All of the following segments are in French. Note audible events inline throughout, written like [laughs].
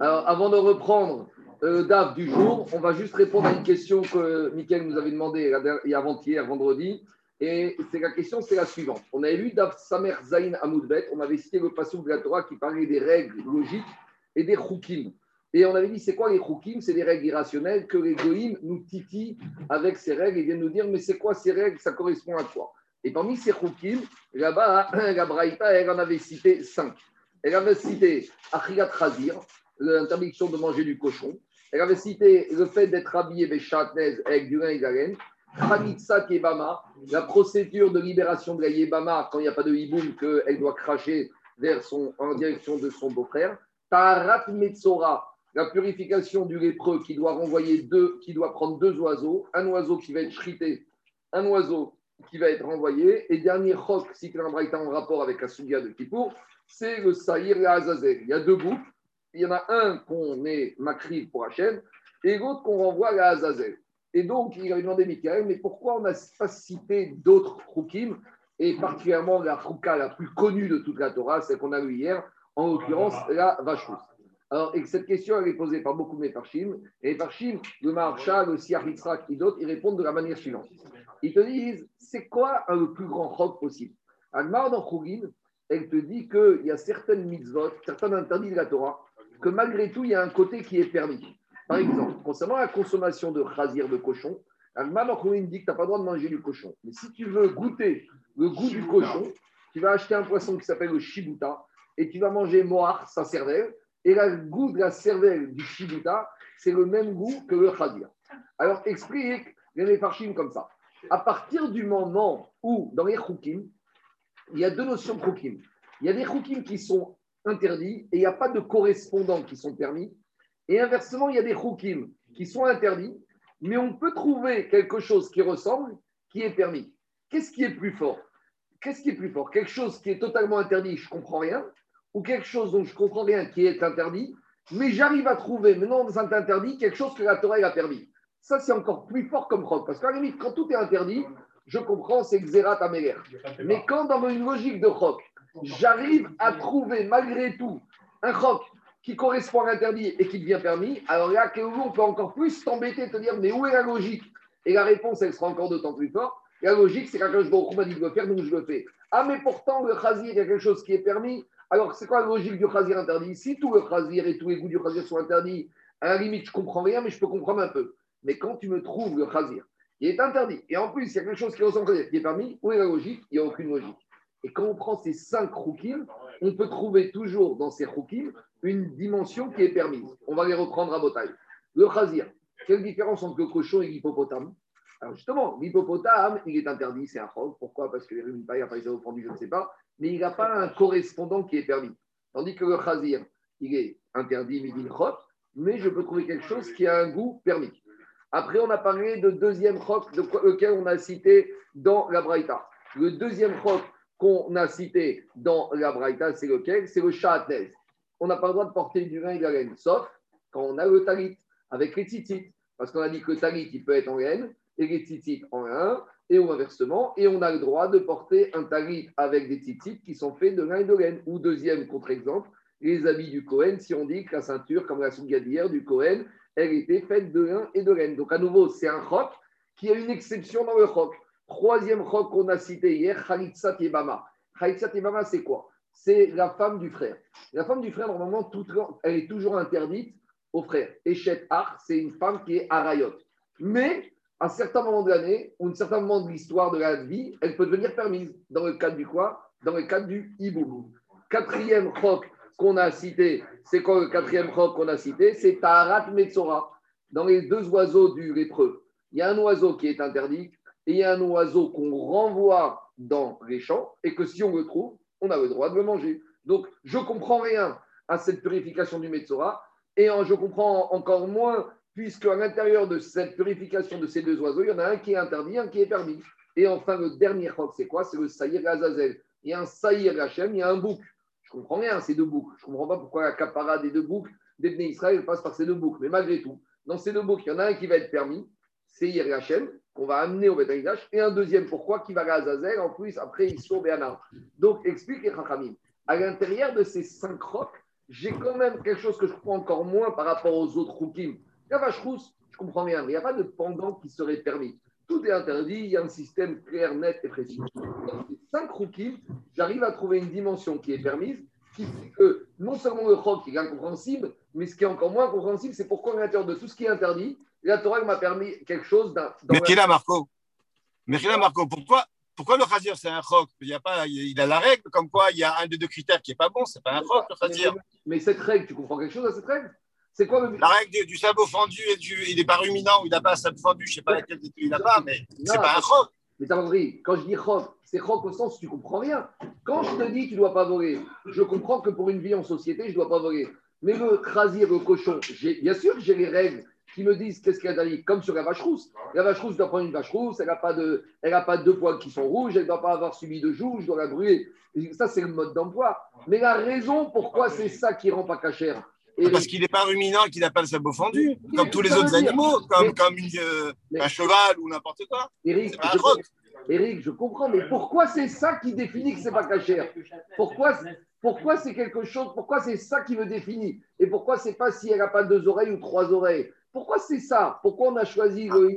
Alors, avant de reprendre le DAF du jour, on va juste répondre à une question que Mickaël nous avait demandé avant-hier, vendredi. Et c'est la question, c'est la suivante. On avait lu DAF Samer Zain Amoudbet, on avait cité le passage de la Torah qui parlait des règles logiques et des choukim. Et on avait dit, c'est quoi les choukim? C'est des règles irrationnelles que les goïms nous titillent avec ces règles et viennent nous dire, mais c'est quoi ces règles? Ça correspond à quoi? Et parmi ces choukim, là-bas, [coughs] la Braïta, elle en avait cité cinq. Elle avait cité Achigat Khazir, l'interdiction de manger du cochon. Elle avait cité le fait d'être habillé avec du lin et de la. Yebama, la procédure de libération de la Yebama quand il n'y a pas de hiboum, qu'elle doit cracher vers son, en direction de son beau-frère. Tarat Metzora, la purification du lépreux qui doit renvoyer deux, qui doit prendre deux oiseaux, un oiseau qui va être chrité, un oiseau qui va être renvoyé, et dernier chok, si en rapport avec la Sougia de Kippour, c'est le Saïr et Azazel. Il y a deux groupes. Il y en a un qu'on est Makri pour Hachem et l'autre qu'on renvoie à Azazel. Et donc, il a demandé Michael, mais pourquoi on n'a pas cité d'autres Choukim, et particulièrement la Chouka la plus connue de toute la Torah, celle qu'on a eue hier, en l'occurrence la Vache alors, et cette question, elle est posée par beaucoup de Mefarshim. Et Mefarshim, le Maharsha, le Siahitzrak et d'autres, ils répondent de la manière suivante. Ils te disent, c'est quoi le plus grand rock possible? Agmar dans elle te dit qu'il y a certaines mitzvot, certains interdits de la Torah, que malgré tout, il y a un côté qui est permis. Par exemple, concernant la consommation de chazir de cochon, Al-Malachouin dit que tu n'as pas le droit de manger du cochon. Mais si tu veux goûter le goût du cochon, tu vas acheter un poisson qui s'appelle le shibuta et tu vas manger moar, sa cervelle. Et le goût de la cervelle du shibuta, c'est le même goût que le chazir. Alors, explique les farchim comme ça. À partir du moment où, dans les choukim, il y a deux notions de choukim. Il y a des choukim qui sont interdits et il n'y a pas de correspondants qui sont permis. Et inversement, il y a des choukim qui sont interdits, mais on peut trouver quelque chose qui ressemble, qui est permis. Qu'est-ce qui est plus fort? Qu'est-ce qui est plus fort? Quelque chose qui est totalement interdit, je ne comprends rien, ou quelque chose dont je ne comprends rien qui est interdit, mais j'arrive à trouver, maintenant dans un interdit, quelque chose que la Torah a permis. Ça, c'est encore plus fort comme roc. Parce qu'à la limite, quand tout est interdit, je comprends, c'est Xerat Améler. Mais quand dans une logique de roc, j'arrive à trouver malgré tout un roc qui correspond à l'interdit et qui devient permis, alors là, on peut encore plus t'embêter et te dire, mais où est la logique? Et la réponse, elle sera encore d'autant plus forte. La logique, c'est quand je m'a dit de le faire, donc je le fais. Ah, mais pourtant, le chazir, il y a quelque chose qui est permis. Alors, c'est quoi la logique du chazir interdit? Si tout le chazir et tous les goûts du chazir sont interdits, à la limite, je comprends rien, mais je peux comprendre un peu. Mais quand tu me trouves le chazir, qui est interdit, et en plus, il y a quelque chose qui ressemble à qui est permis, où est la logique Il n'y a aucune logique. Et quand on prend ces cinq roukim, on peut trouver toujours dans ces roukim une dimension qui est permise. On va les reprendre à Botaï. Le chazir, quelle différence entre le cochon et l'hippopotame? Alors justement, l'hippopotame, il est interdit, c'est un chog. Pourquoi? Parce que les ruines paille, après, ils ont je ne sais pas. Mais il n'a pas un correspondant qui est permis. Tandis que le chazir, il est interdit, mais il mais je peux trouver quelque chose qui a un goût permis. Après, on a parlé de deuxième roc, de lequel on a cité dans la Braïta. Le deuxième roc qu'on a cité dans la Braïta, c'est lequel? C'est le Shahatnez. On n'a pas le droit de porter du vin et de la laine, sauf quand on a le talit avec les tzitzit. Parce qu'on a dit que le talit, il peut être en laine et les tzitzit en lin, et ou inversement. Et on a le droit de porter un talit avec des tzitzit qui sont faits de lin et de laine. Ou deuxième contre-exemple, les habits du Cohen, si on dit que la ceinture, comme la souga d'hier du Cohen, elle était faite de lin et de laine. Donc à nouveau, c'est un roc qui a une exception dans le roc. Troisième roc qu'on a cité hier, Khalitsa Yebama. Khalitsa Yebama, c'est quoi? C'est la femme du frère. La femme du frère, normalement, elle est toujours interdite au frère. Echet Ar, c'est une femme qui est arayot. Mais à certains moments de l'année, ou à un certain moment de l'histoire de la vie, elle peut devenir permise. Dans le cadre du quoi? Dans le cadre du hibou. Quatrième roc qu'on a cité, c'est quoi le quatrième roc qu'on a cité C'est Taharat Metzora. Dans les deux oiseaux du lépreux, il y a un oiseau qui est interdit et il y a un oiseau qu'on renvoie dans les champs et que si on le trouve, on a le droit de le manger. Donc, je comprends rien à cette purification du Metzora et je comprends encore moins puisque à l'intérieur de cette purification de ces deux oiseaux, il y en a un qui est interdit, un qui est permis. Et enfin, le dernier roc, c'est quoi? C'est le Saïr Azazel. Il y a un Saïr Hachem, il y a un bouc. Je comprends rien, ces deux boucs. Je comprends pas pourquoi la capara des deux boucs d'Ebné Israël passe par ces deux boucs. Mais malgré tout, dans ces deux boucs, il y en a un qui va être permis, c'est Hachem, qu'on va amener au Betamikdash, et un deuxième, pourquoi, qui va à Azazel, en plus, après, il sauve Béanar. Donc, explique les Chachamim. À l'intérieur de ces cinq rocs, j'ai quand même quelque chose que je comprends encore moins par rapport aux autres roukim. La vache rousse, je comprends rien, il n'y a pas de pendant qui serait permis. Tout est interdit, il y a un système clair, net et précis. Dans ces cinq roukim, j'arrive à trouver une dimension qui est permise, qui fait que non seulement le chok est incompréhensible, mais ce qui est encore moins incompréhensible, c'est pourquoi à l'intérieur de tout ce qui est interdit, la Torah m'a permis quelque chose d'un. Mais qui là, Marco? Mais là, Marco, pourquoi pourquoi le chazir, c'est un roc il, y a pas, il a la règle, comme quoi il y a un des deux critères qui n'est pas bon, c'est pas un roc, le chazir. Mais, cette règle, tu comprends quelque chose à cette règle? C'est quoi La règle du, sabot fendu et du. Il n'est pas ruminant ou il n'a pas un sabot fendu, je ne sais pas laquelle il n'a pas, mais c'est pas un roc. Mais t'as compris, quand je dis roc, c'est roc au sens où tu comprends rien. Quand je te dis tu ne dois pas voler, je comprends que pour une vie en société, je ne dois pas voler. Mais le crasir, le cochon, bien sûr que j'ai les règles qui me disent qu'est-ce qu'il y a dans comme sur la vache rousse. La vache rousse doit prendre une vache rousse, elle n'a pas, de, elle a pas deux poils qui sont rouges, elle ne doit pas avoir subi de joues, je dois la brûler. ça, c'est le mode d'emploi. Mais la raison pourquoi c'est ça qui rend pas cachère. Parce qu'il n'est pas ruminant et qu'il n'a pas le sabot fendu, comme tous les autres animaux, comme, comme euh, un cheval ou n'importe quoi. Eric, je, je comprends, mais pourquoi c'est ça qui définit que c'est pas cachère Pourquoi pourquoi c'est quelque chose Pourquoi c'est ça qui me définit? Et pourquoi c'est pas si elle n'a pas deux oreilles ou trois oreilles? Pourquoi c'est ça? Pourquoi on a choisi le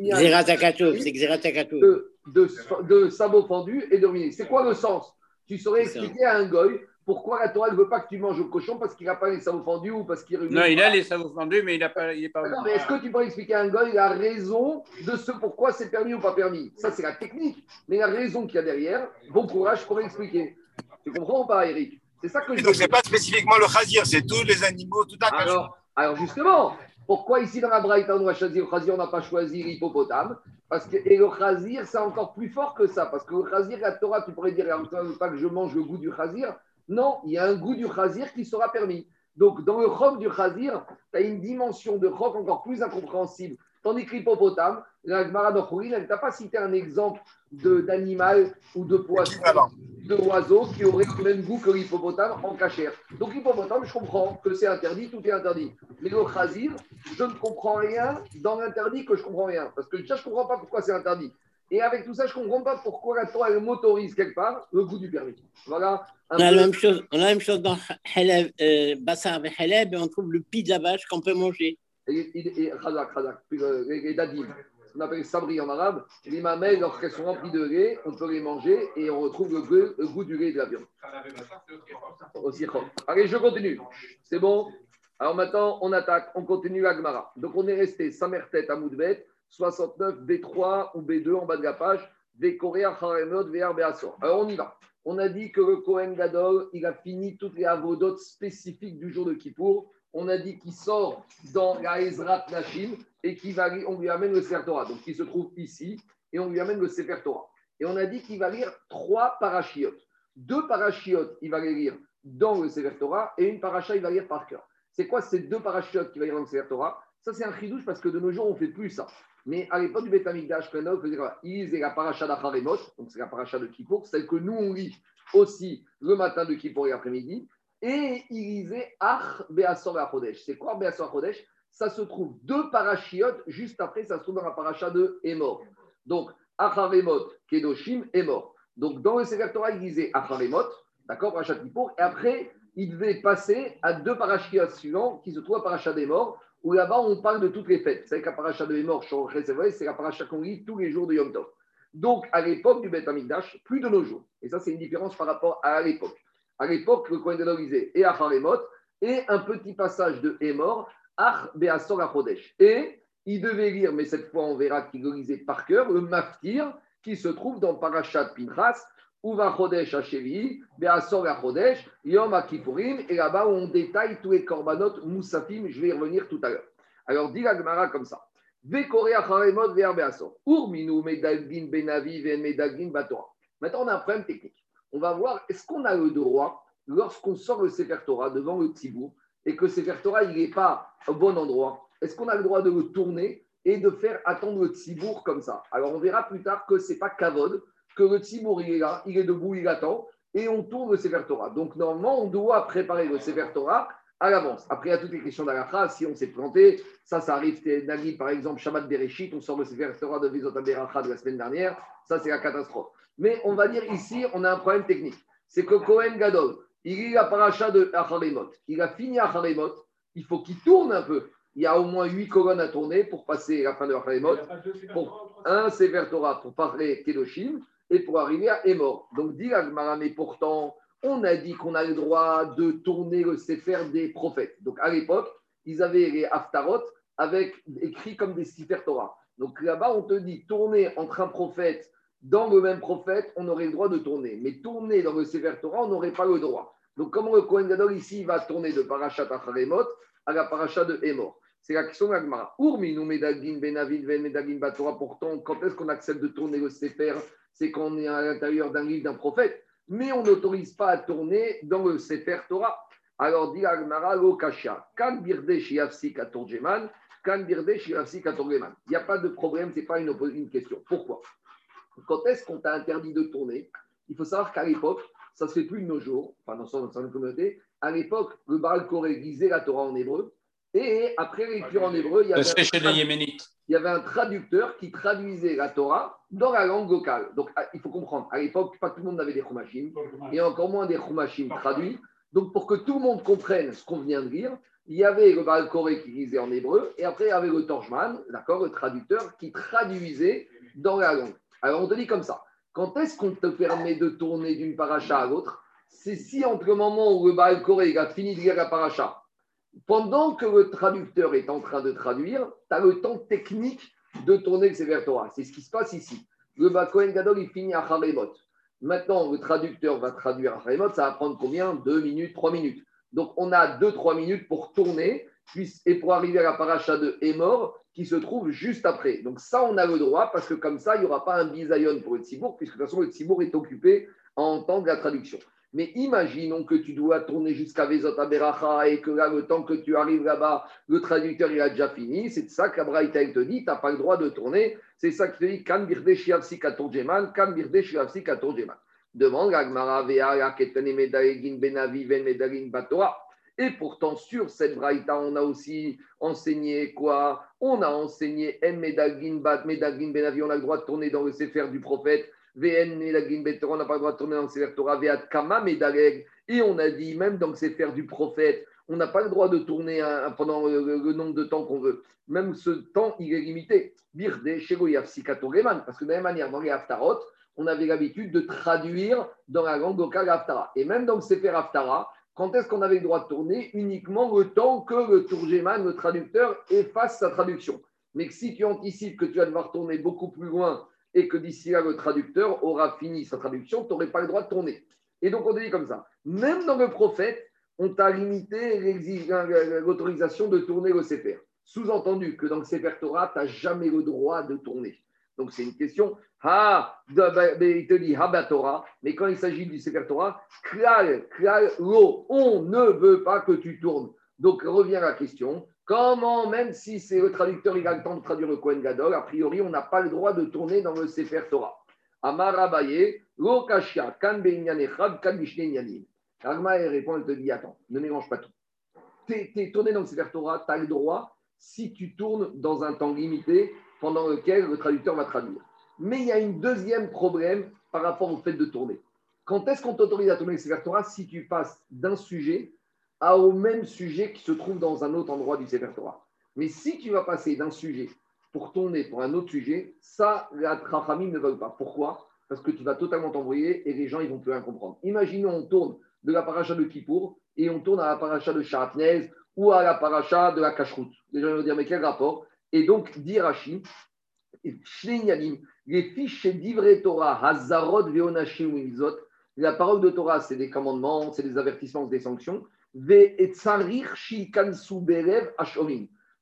de, de, de sabot fendu et de C'est quoi le sens? Tu saurais expliquer à un goy pourquoi la Torah ne veut pas que tu manges au cochon parce qu'il n'a pas les sabots fendus ou parce qu'il Non, il a les sabots fendus, mais il n'est pas. pas... Non, mais est-ce que tu peux expliquer à un goy la raison de ce pourquoi c'est permis ou pas permis? Ça, c'est la technique. Mais la raison qu'il y a derrière, bon courage pour expliquer. Tu comprends ou pas, Eric? C'est ça que je. Donc, ce n'est pas spécifiquement le chazir, c'est tous les animaux, tout à alors, alors, justement, pourquoi ici dans la Braïta on a choisi le Khazir, on n'a pas choisi l'hippopotame? Parce que, Et le Khazir, c'est encore plus fort que ça. Parce que le Khazir, la Torah, tu pourrais dire, pas que je mange le goût du Khazir. Non, il y a un goût du Khazir qui sera permis. Donc, dans le roc du Khazir, tu as une dimension de roc encore plus incompréhensible. Tandis que l'hippopotame, la Gemara elle t'a pas cité un exemple d'animal ou de poisson, de oiseau qui aurait le même goût que l'hippopotame en cachère. Donc l'hippopotame, je comprends que c'est interdit, tout est interdit. Mais le khazir, je ne comprends rien dans l'interdit que je comprends rien. Parce que déjà, je ne comprends pas pourquoi c'est interdit. Et avec tout ça, je ne comprends pas pourquoi la Torah m'autorise quelque part le goût du permis. Voilà. On a, la même chose, on a la même chose dans Haleb, euh, Bassar et Haleb, et on trouve le pis de la vache qu'on peut manger. Et, et, et, et dadim ce qu'on appelle sabri en arabe, les mamelles, lorsqu'elles sont remplies de lait, on peut les manger et on retrouve le goût, du lait et de la viande. Aussi, Allez, je continue. C'est bon? Alors maintenant, on attaque, on continue la Gemara. Donc on est resté Samertet à Moudbet, 69, B3 ou B2 en bas de la page, Vekorea, Haremot, VR, Beasor. Alors on y va. On a dit que le Kohen Gadol, il a fini toutes les avodotes spécifiques du jour de Kippour. On a dit qu'il sort dans la Ezrat Nashim et qu'on lui amène le Sefer Torah. Donc, il se trouve ici et on lui amène le Sefer Torah. Et on a dit qu'il va lire trois parachiotes. Deux parachiotes, il va les lire dans le Sefer Torah et une paracha, il va lire par cœur. C'est quoi ces deux parachiotes qu'il va lire dans le Sefer Torah? Ça, c'est un chidouche parce que de nos jours, on ne fait plus ça. Mais à l'époque du Beth Amikdash, il lisait la paracha d'Acharemot, donc c'est la paracha de Kippour, celle que nous, on lit aussi le matin de Kippour et l'après-midi. Et il lisait Ach Beasor Chodesh. C'est quoi Beasor Chodesh ça se trouve deux parachiotes, juste après, ça se trouve dans la paracha de Emor. Donc, Acharemot, Kedoshim, Emor. Donc, dans le Sefer Torah, il disait Acharemot, d'accord, parachat Kippour, et après, il devait passer à deux parachiotes suivants qui se trouvent à paracha d'Emor, où là-bas, on parle de toutes les fêtes. C'est la paracha de Emor, c'est la paracha qu'on lit tous les jours de Yom Tov. Donc, à l'époque du Beth Amikdash, plus de nos jours. Et ça, c'est une différence par rapport à l'époque. À l'époque, le Kohen de et Acharemot, et un petit passage de Emor et il devait lire, mais cette fois on verra qu'il le lisait par cœur, le Maftir qui se trouve dans Parashat Pinchas, Uva Chodesh Hashevi, Beasor Chodesh, Yom Akipurim, et là-bas on détaille tous les korbanot Moussafim, je vais y revenir tout à l'heure. Alors dit la Gemara comme ça. Urminu Medagin Benavi Medagin Batora. Maintenant on a un problème technique. On va voir, est-ce qu'on a le droit, lorsqu'on sort le Sefer Torah devant le Tzibour, et que Sefer Torah, il n'est pas au bon endroit, est-ce qu'on a le droit de le tourner et de faire attendre le tzibour comme ça? Alors on verra plus tard que ce n'est pas kavod, que le tzibour, il est là, il est debout, il attend, et on tourne le Sefer Torah. Donc normalement, on doit préparer le Sefer Torah à l'avance. Après, il y a toutes les questions d'Alacha, si on s'est planté, ça, ça arrive, Nagui, par exemple, Shabbat Bereshit, on sort le Sefer Torah de Vizot de la semaine dernière, ça c'est la catastrophe. Mais on va dire ici, on a un problème technique. C'est que Cohen Gadol, il lit la paracha de Acharemot. Il a fini Acharemot, il faut qu'il tourne un peu. Il y a au moins huit colonnes à tourner pour passer la fin de Acharemot. Pour un Sefer Torah pour parler Kedoshim et pour arriver à Emor. Donc, dit Agmara, mais pourtant, on a dit qu'on a le droit de tourner le Sefer des prophètes. Donc, à l'époque, ils avaient les Haftarot avec écrit comme des Sefer Torah. Donc là-bas, on te dit tourner entre un prophète dans le même prophète, on aurait le droit de tourner. Mais tourner dans le Sefer Torah, on n'aurait pas le droit. Donc comment le Kohen Gadol ici va tourner de Parashat Acharemot à la Parashat de Emor C'est la question de l'Agmara. Urmi nous medagin benavid ven medagin batora. Pourtant, quand est-ce qu'on accepte de tourner le Sefer C'est quand on est à l'intérieur d'un livre d'un prophète. Mais on n'autorise pas à tourner dans le Sefer Torah. Alors dit Agmara lo kasha. Kan birde shiafsik à Torjeman. Kan birde shiafsik à Torjeman. Il n'y a pas de problème, ce n'est pas une, question. Pourquoi? Quand est-ce qu'on t'a interdit de tourner? Il faut savoir qu'à l'époque, ça ne se fait plus de nos jours, enfin dans certaines communautés, à l'époque, le Baal Koré la Torah en hébreu, et après l'écriture en hébreu, il y, avait un, il y avait un traducteur qui traduisait la Torah dans la langue locale. Donc ah, il faut comprendre, à l'époque, pas tout le monde avait des chumashim, et encore moins des chumashim traduits. Donc pour que tout le monde comprenne ce qu'on vient de lire, il y avait le Baal Koré qui lisait en hébreu, et après il y avait le Torjman, d'accord, le traducteur, qui traduisait dans la langue. Alors on te dit comme ça. Quand est-ce qu'on te permet de tourner d'une paracha à l'autre? C'est si entre le moment où le Baal Koré a fini de lire la paracha, pendant que le traducteur est en train de traduire, tu as le temps technique de tourner le Sefer Torah. C'est ce qui se passe ici. Le Baal Gadol, il finit à Haremot. Maintenant, le traducteur va traduire à Haremot, ça va prendre combien? Deux minutes, trois minutes. Donc on a deux, trois minutes pour tourner et pour arriver à la paracha de Emor, qui se trouve juste après. Donc ça, on a le droit, parce que comme ça, il n'y aura pas un bisayon pour le tzibour, puisque de toute façon, le tzibour est occupé à entendre la traduction. Mais imaginons que tu dois tourner jusqu'à Vezot Aberacha et que là, le temps que tu arrives là-bas, le traducteur il a déjà fini. C'est ça qu'Abraïta te dit, tu n'as pas le droit de tourner. C'est ça qui te dit, Kan birde shiavsi katorjeman, kan birde shiavsi katorjeman. Demande Agmara Vea, Ketane Medagin Benavi, Ven Medagin Batoa. Et pourtant, sur cette braïta, on a aussi enseigné quoi? On a enseigné En Medagin Bat, Medagin Benavi, on a le droit de tourner dans le Sefer du prophète. VN Medagin Betora, on n'a pas le droit de tourner dans le Sefer Torah. Kama. Et on a dit, même dans le Sefer du prophète, on n'a pas le droit de tourner pendant le, nombre de temps qu'on veut. Même ce temps, il est limité. Birde. Parce que de la même manière, dans les Haftarot, on avait l'habitude de traduire dans la langue locale Haftara. Et même dans le Sefer Haftara, quand est-ce qu'on avait le droit de tourner Uniquement le temps que le Tourgeman, le traducteur, efface sa traduction? Mais si tu anticipes que tu vas devoir tourner beaucoup plus loin et que d'ici là, le traducteur aura fini sa traduction, tu n'aurais pas le droit de tourner. Et donc, on te dit comme ça. Même dans le prophète, on t'a limité l'autorisation de tourner le Sefer. Sous-entendu que dans le Sefer Torah, tu n'as jamais le droit de tourner. Donc c'est une question. Ha, il te dit Torah, mais quand il s'agit du Sefer Torah, klal, klal, lo, on ne veut pas que tu tournes. Donc revient la question. Comment, même si c'est le traducteur, il a le temps de traduire le Kohen Gadol, a priori, on n'a pas le droit de tourner dans le Sefer Torah. Amar Abaye, lo kashia, kan be'inyanechad, kan bishne Agma répond, elle te dit Attends, ne mélange pas tout. Tu es, tourné dans le Sefer Torah, tu as le droit, si tu tournes dans un temps limité, pendant lequel le traducteur va traduire. Mais il y a un deuxième problème par rapport au fait de tourner. Quand est-ce qu'on t'autorise à tourner le Sefer Torah si tu passes d'un sujet à au même sujet qui se trouve dans un autre endroit du Sefer Torah Mais si tu vas passer d'un sujet pour tourner pour un autre sujet, ça, la Trachamim ne veulent pas. Pourquoi? Parce que tu vas totalement t'envoyer et les gens, ils vont plus rien comprendre. Imaginons, on tourne de la paracha de Kippour et on tourne à la paracha de Sharatnez ou à la paracha de la Kashrut. Les gens vont dire, mais quel rapport? Et donc, dit Rashi, les fiches d'Ivre Torah, Hazarot, Veonashim, Mizot, la parole de Torah, c'est des commandements, c'est des avertissements, des sanctions. Il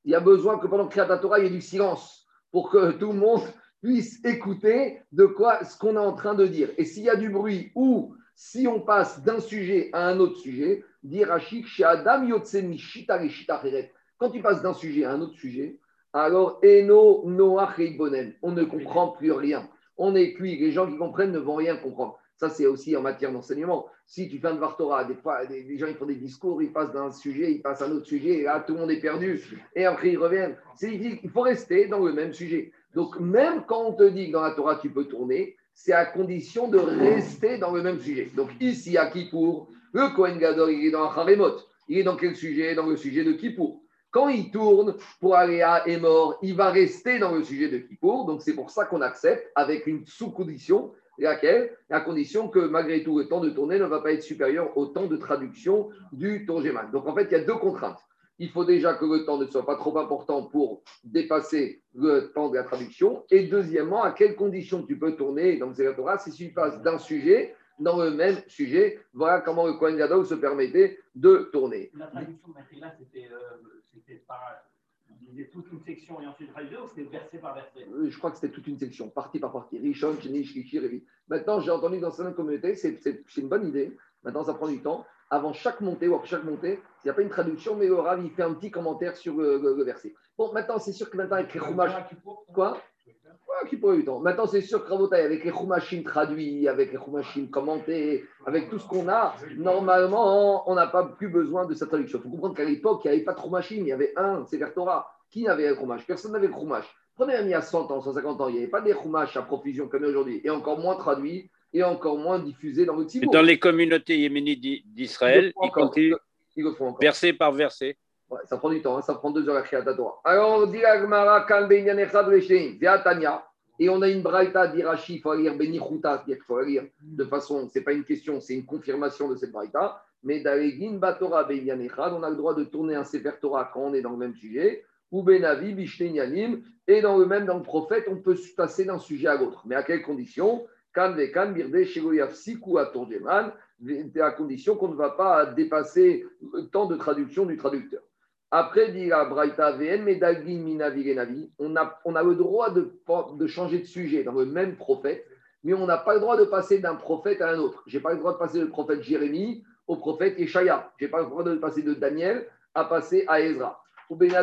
y a besoin que pendant la Torah, il y ait du silence pour que [laughs] tout le monde puisse écouter de quoi ce qu'on est en train de dire. Et s'il y a du bruit ou si on passe d'un sujet à un autre sujet, Rashi, Adam Quand tu passes d'un sujet à un autre sujet, alors Eno Noach Bonen, on ne comprend plus rien. On est cuit, les gens qui comprennent ne vont rien comprendre. Ça, c'est aussi en matière d'enseignement. Si tu fais un Vartora, des fois, des, gens ils font des discours, ils passent d'un sujet, ils passent à un autre sujet, et là, tout le monde est perdu. Et après, ils reviennent. Il faut rester dans le même sujet. Donc, même quand on te dit que dans la Torah, tu peux tourner, c'est à condition de rester dans le même sujet. Donc, ici, à Kippour, Le Kohen Gadol, il est dans Haremot. Il est dans quel sujet? Dans le sujet de Kippour. Quand il tourne pour aller à Emor, il va rester dans le sujet de Kippour. Donc c'est pour ça qu'on accepte avec une sous-condition, laquelle La condition que malgré tout, le temps de tourner ne va pas être supérieur au temps de traduction du Tongéman. Donc en fait, il y a deux contraintes. Il faut déjà que le temps ne soit pas trop important pour dépasser le temps de la traduction. Et deuxièmement, à quelles conditions tu peux tourner dans le Torah si tu passes d'un sujet dans le même sujet? Voilà comment le Kohen Gadol se permettait de tourner. La traduction c'était euh, c'était disait toute une section et ensuite traduisait ou c'était verset par verset Euh, Je crois que c'était toute une section, partie par partie. Rishon, Chini, Shlishi, Revi. Maintenant, j'ai entendu dans certaines communautés, c'est une bonne idée. Maintenant, ça prend du temps. Avant chaque montée ou après chaque montée, il n'y a pas une traduction, mais le Rav, il fait un petit commentaire sur le, le- le verset. Bon, maintenant, c'est sûr que maintenant, avec les. Quoi? Qui pourrait eu temps. Maintenant, c'est sûr que Rabotai, avec les Chumashim traduits, avec les Chumashim commentés, avec tout ce qu'on a, normalement, on n'a pas plus besoin de cette traduction. Il faut comprendre qu'à l'époque, il n'y avait pas de Chumashim, il y avait un, c'est Torah. Qui avait le Chumash Personne n'avait le Chumash. Prenez un il y a 100 ans, 150 ans, il n'y avait pas des Chumash à profusion comme aujourd'hui, et encore moins traduits, et encore moins diffusés dans Tzibour. Dans les communautés yéménites d'I- d'Israël, Ils encore. verset par verset. Ouais, ça prend du temps, hein, ça prend deux heures à créer la Torah. Alors, on dit Echad Via Tanya. Et on a une braïta d'Irachi, il faut lire Benichuta, c'est-à-dire qu'il faut lire de façon, ce n'est pas une question, c'est une confirmation de cette braïta. Mais d'Alegin Batora Benyan Echad, on a le droit de tourner un Sefer Torah quand on est dans le même sujet. Ou Benavi, Bishten Yanim. Et dans le même, dans le prophète, on peut se passer d'un sujet à l'autre. Mais à quelles conditions? À condition qu'on ne va pas dépasser le temps de traduction du traducteur. Après, dit la on a, on a le droit de, de changer de sujet dans le même prophète, mais on n'a pas le droit de passer d'un prophète à un autre. Je n'ai pas le droit de passer du prophète Jérémie au prophète Yeshaya. Je n'ai pas le droit de passer de Daniel à passer à Ezra. Mais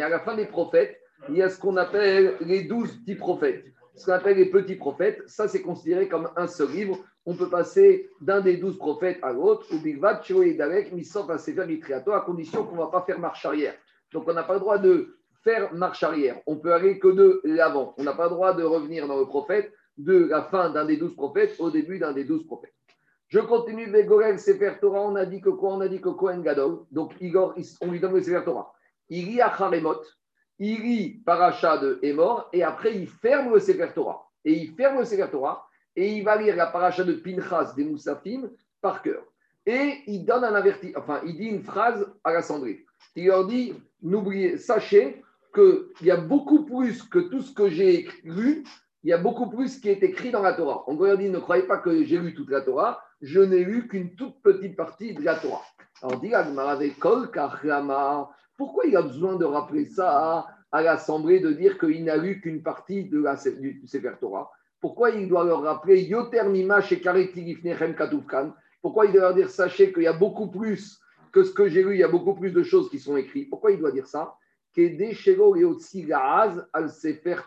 à la fin des prophètes, il y a ce qu'on appelle les douze petits prophètes. Ce qu'on appelle les petits prophètes, ça c'est considéré comme un seul livre on peut passer d'un des douze prophètes à l'autre, ou Bigvat, et Dalek, Missof, à Sefer Litriato, à condition qu'on ne va pas faire marche arrière. Donc on n'a pas le droit de faire marche arrière. On peut aller que de l'avant. On n'a pas le droit de revenir dans le prophète de la fin d'un des douze prophètes au début d'un des douze prophètes. Je continue Vegorel Sefer Torah. On a dit que quoi? On a dit que Kohen Gadol. Donc Igor, on lui donne le Sefer Torah. Il lit Acharemot, il lit Paracha de Emor, et après il ferme le Sefer Torah. Et il ferme le Sefer Torah et il va lire la paracha de Pinchas des Moussafim par cœur. Et il donne un avertissement, enfin, il dit une phrase à la cendrille. Il leur dit N'oubliez, sachez qu'il y a beaucoup plus que tout ce que j'ai lu, il y a beaucoup plus qui est écrit dans la Torah. On leur dit Ne croyez pas que j'ai lu toute la Torah, je n'ai lu qu'une toute petite partie de la Torah. Alors, dit pourquoi il a besoin de rappeler ça à l'Assemblée, de dire qu'il n'a lu qu'une partie de la, du Torah? Pourquoi il doit leur rappeler Yoter Mima chez Katufkan Pourquoi il doit leur dire Sachez qu'il y a beaucoup plus que ce que j'ai lu, il y a beaucoup plus de choses qui sont écrites. Pourquoi il doit dire ça?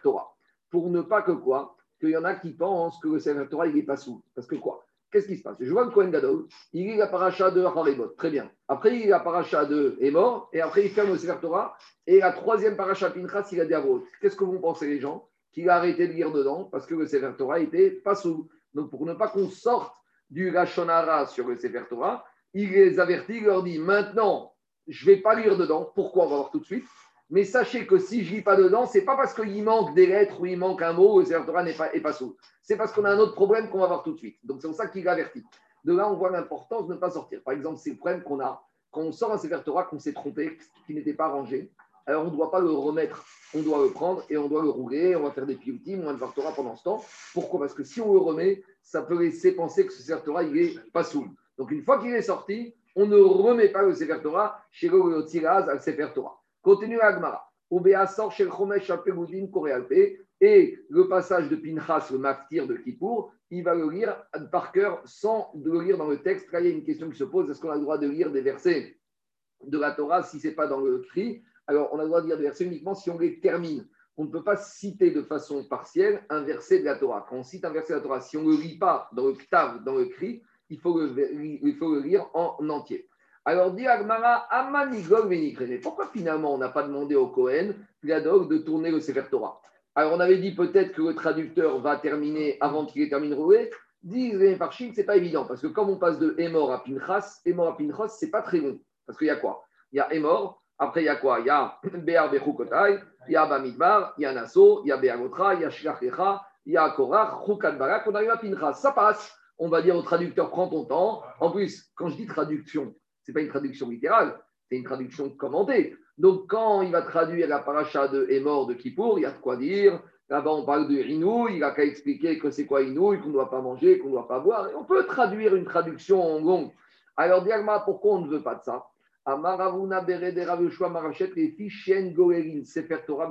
Torah. Pour ne pas que quoi? Qu'il y en a qui pensent que le Sefer Torah, il n'est pas sous. Parce que quoi? Qu'est-ce qui se passe? Je vois le Kohen Gadol, il lit la paracha de Haribot, très bien. Après, il lit la paracha de Emor, et après, il ferme le Sefer Torah. Et la troisième paracha Pinchas, il a à Qu'est-ce que vous pensez, les gens? Qu'il a arrêté de lire dedans parce que le Sefer Torah était pas sous. Donc, pour ne pas qu'on sorte du Lachonara sur le Sefer Torah, il les avertit, il leur dit maintenant, je ne vais pas lire dedans. Pourquoi? On va voir tout de suite. Mais sachez que si je ne lis pas dedans, ce n'est pas parce qu'il manque des lettres ou il manque un mot, le Sefer Torah n'est pas, pas sous. C'est parce qu'on a un autre problème qu'on va voir tout de suite. Donc, c'est pour ça qu'il avertit. De là, on voit l'importance de ne pas sortir. Par exemple, c'est le problème qu'on a quand on sort un Sefer Torah qu'on s'est trompé, qui n'était pas rangé. Alors, on ne doit pas le remettre, on doit le prendre et on doit le rouler, on va faire des pioutim, on va le pendant ce temps. Pourquoi? Parce que si on le remet, ça peut laisser penser que ce Sefer Torah, il n'est pas sous. Donc, une fois qu'il est sorti, on ne remet pas le Sefer chez le Tiraz al Sefer Torah. Continue Agmara. Sort chez le et le passage de Pinchas, le maftir de Kippour, il va le lire par cœur sans le lire dans le texte. Là, il y a une question qui se pose est-ce qu'on a le droit de lire des versets de la Torah si ce n'est pas dans le cri? Alors, on a le droit de lire des versets uniquement si on les termine. On ne peut pas citer de façon partielle un verset de la Torah. Quand on cite un verset de la Torah, si on ne le lit pas dans le ktav, dans le cri, il faut le, lire en entier. Alors, dit Agmara, Venikrene. Pourquoi finalement on n'a pas demandé au Kohen, Gadol, de tourner le Sefer Torah? Alors, on avait dit peut-être que le traducteur va terminer avant qu'il ait terminé rouler. Disent les Mefarchim, c'est pas évident, parce que comme on passe de Emor à Pinchas, Emor à Pinchas, c'est pas très bon. Parce qu'il y a quoi? Il y a Emor, après il y a quoi? Il y a [clears throat] Be'ar Bechukotai, il y a Bamidbar, il y a Nasso, il y a Be'agotra, il y a Shlachecha, il y a Korach, Chukat Barak, on arrive à Pinchas. Ça passe. On va dire au traducteur, prends ton temps. En plus, quand je dis traduction, c'est pas une traduction littérale, c'est une traduction commentée. Donc, quand il va traduire la paracha de Emor de Kippour, il y a de quoi dire. Là-bas, on parle de Inou, il a qu'à expliquer que c'est quoi Inou, qu'on ne doit pas manger, qu'on ne doit pas boire. On peut traduire une traduction longue. Alors, Diagma, pourquoi on ne veut pas de ça? Amaravuna bere de Rav Yoshua Marachet, les golerin, sefer Torah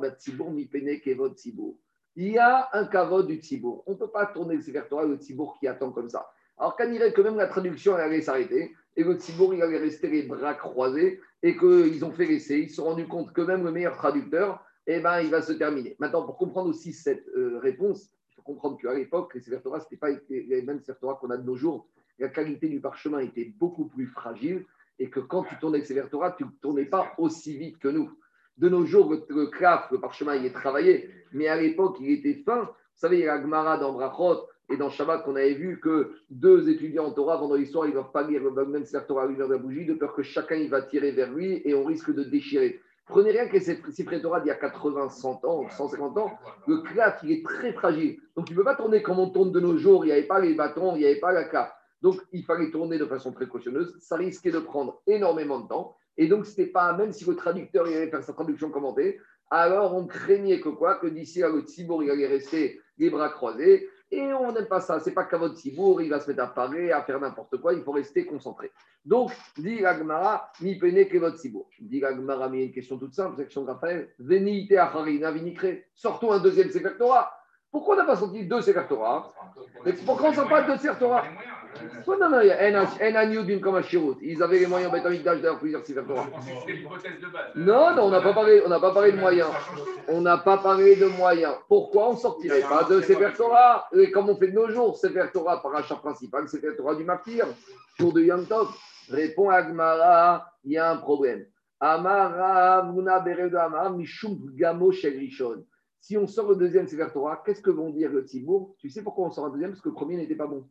kevod tzibour. Il y a un kavod du tzibour. On ne peut pas tourner le sefer Torah le tzibour qui attend comme ça. Alors, quand il irait que même la traduction, allait s'arrêter, et le tzibour, il allait rester les bras croisés, et qu'ils ont fait l'essai, ils se sont rendus compte que même le meilleur traducteur, eh ben, il va se terminer. Maintenant, pour comprendre aussi cette euh, réponse, il faut comprendre qu'à l'époque, les Sefer Torah, ce n'étaient pas les mêmes Sefer Torah qu'on a de nos jours. La qualité du parchemin était beaucoup plus fragile et que quand tu tournais avec Sefer Torah, tu ne tournais pas aussi vite que nous. De nos jours, le, le craft, le parchemin, il est travaillé, mais à l'époque, il était fin. Vous savez, il y a la Gemara dans Brachot et dans Shabbat qu'on avait vu que deux étudiants en Torah, vendredi soir, ils ne doivent pas lire le même Torah à l'heure de la bougie, de peur que chacun il va tirer vers lui et on risque de déchirer. Prenez rien que ces Torah d'il y a 80, 100 ans, 150 ans, le claf, il est très fragile. Donc, il ne peut pas tourner comme on tourne de nos jours. Il n'y avait pas les bâtons, il n'y avait pas la claf. Donc, il fallait tourner de façon précautionneuse. Ça risquait de prendre énormément de temps. Et donc, c'était pas, même si le traducteur il allait faire sa traduction commentée, alors on craignait que quoi? Que d'ici là, le Tzibour, il allait rester les bras croisés. Et on n'aime pas ça. C'est pas qu'à votre Tzibour, il va se mettre à parler, à faire n'importe quoi. Il faut rester concentré. Donc, dit Agmara, mi pene que votre Tzibour. Dit Agmara, mais il y a une question toute simple, question de Raphaël. Venite acharina vinicre. Sortons un deuxième Sefer Torah. Pourquoi on n'a pas sorti deux Mais Pourquoi on ne sort pas deux Sefer Ouais, non, non, il y a un agneau d'une comme un chiroute. Ils avaient les moyens d'âge d'avoir plusieurs base. Non, non, on n'a pas parlé, on n'a pas parlé de moyens. On n'a pas parlé de moyens. Pourquoi on sortirait pas de Sefer Torah? Et comme on fait de nos jours, Sefer Torah par achat principal, Sefer Torah du martyr, jour de Yom Tov. Répond Agmara, il y a un problème. Amara, Muna Beredo Amara, Mishum Gamo Shel Rishon. Si on sort le deuxième Sefer Torah, qu'est-ce que vont dire le Tibour Tu sais pourquoi on sort un deuxième? Parce que le premier n'était pas bon.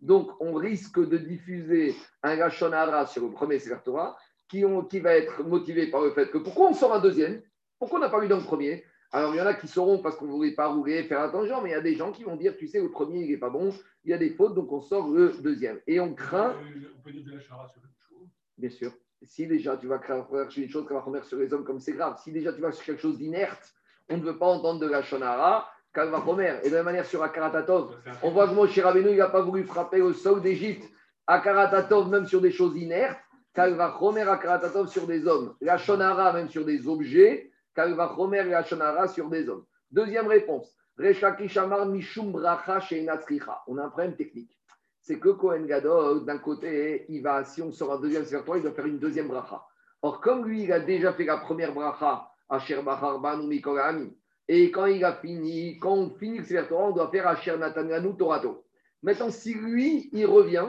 Donc, on risque de diffuser un Lachon Hara sur le premier Sefer Torah qui, ont- qui va être motivé par le fait que pourquoi on sort un deuxième? Pourquoi on n'a pas eu dans le premier? Alors, il y en a qui sauront parce qu'on ne voulait pas rouler, faire attention, mais il y a des gens qui vont dire, tu sais, le premier, il n'est pas bon, il y a des fautes, donc on sort le deuxième. Et on craint, On peut dire de la sur une chose. bien sûr, si déjà tu vas créer une chose remettre sur les hommes comme c'est grave, si déjà tu vas sur quelque chose d'inerte, on ne veut pas entendre de la Shonara, Kalva Homer. Et de la même manière sur Akaratatov, on voit que Moshe Rabbeinu, il n'a pas voulu frapper au sol d'Égypte. Akaratatov, même sur des choses inertes. Kalva Homer, Akaratatov sur des hommes. La Shonara, même sur des objets. Kalva Homer, la Shonara sur des hommes. Deuxième réponse. Reshakishamar Mishum Bracha Sheinatzricha. On a un problème technique. C'est que Kohen Gadol, d'un côté, il va, si on sort un deuxième serpent, il doit faire une deuxième bracha. Or, comme lui, il a déjà fait la première bracha, Asher Bachar Banu Mikol Ami, et quand il a fini, quand on finit le Torah, on doit faire Asher Natanianu Torato. Maintenant, si lui, il revient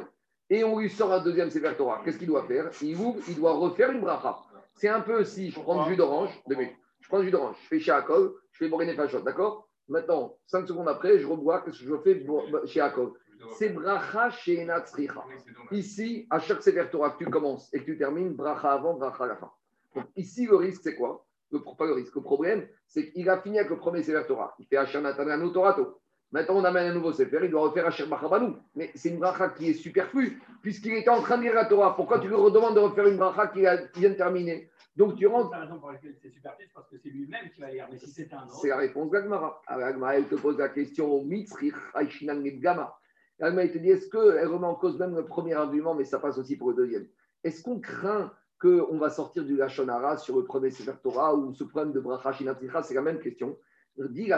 et on lui sort un deuxième Sefer qu'est-ce qu'il doit faire? Il ouvre, il doit refaire une bracha. C'est un peu si je prends du jus d'orange, deux minutes. je prends du jus d'orange, je fais chez Akol, je fais Borené Fachot, d'accord? Maintenant, cinq secondes après, je rebois, qu'est-ce que je fais Akol C'est bracha chez Natsricha. Ici, à chaque Sefer que tu commences et que tu termines, bracha avant, bracha à la fin. Donc ici, le risque, c'est quoi? Le, Pas le risque. Le problème, c'est qu'il a fini avec le premier Sefer Torah. Il fait Asher Natananu Torato. Maintenant, on amène un nouveau Sefer, il doit refaire Asher Bachabanu. Mais c'est une bracha qui est superflue, puisqu'il était en train de lire la Torah. Pourquoi tu lui redemandes de refaire une bracha qui, vient de terminer? Donc tu rentres. La raison pour laquelle c'est superflu, c'est parce que c'est lui-même qui va lire. Mais si c'était un autre, C'est la réponse d'Agmara. Agmara, elle te pose la question au Mitzrich, Aishinan Gama. Agmara, elle te dit est-ce qu'elle remet en cause même le premier argument, mais ça passe aussi pour le deuxième? Est-ce qu'on craint qu'on va sortir du Lachonara sur le premier Sefer Torah ou ce problème de Bracha Shinatricha C'est la même question. Dit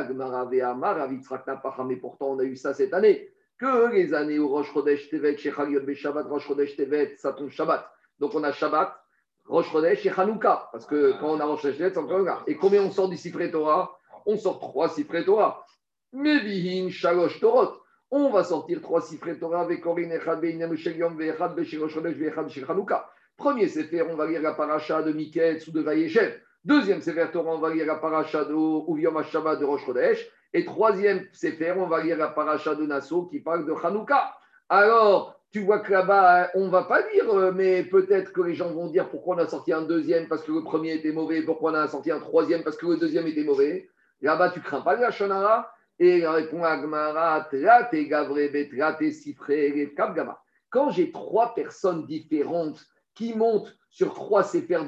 mais pourtant on a eu ça cette année. Que les années où Rosh Chodesh Tevet, Shechal Yod Shabbat, Rosh Chodesh Tevet, ça tombe Shabbat. Donc on a Shabbat, Rosh Chodesh et Hanouka. Parce que quand on a Rosh Chodesh Tevet, c'est encore un gars. Et combien on sort du Sifré Torah? On sort trois Sifré Torah. Mevihin Shalosh Torot. On va sortir trois Sifré Torah avec Korin Echad Shel Yom Ve'echad Be'shel Rosh Chodesh Ve'echad Shel Hanouka. Premier Sefer, on va lire la paracha de Miketz ou de Vayeshev. Deuxième Sefer Torah, on va lire la paracha de Uviom HaShabbat de Rosh Chodesh. Et troisième Sefer, on va lire la paracha de Nassau qui parle de Hanouka. Alors, tu vois que là-bas, on ne va pas dire, euh, mais peut-être que les gens vont dire pourquoi on a sorti un deuxième parce que le premier était mauvais, pourquoi on a sorti un troisième parce que le deuxième était mauvais. Là-bas, tu crains pas la Shonara Et il répond Agmara, Trate, Gavre, Betrate, Sifre, Kapgama. Quand j'ai trois personnes différentes qui montent sur trois Sefer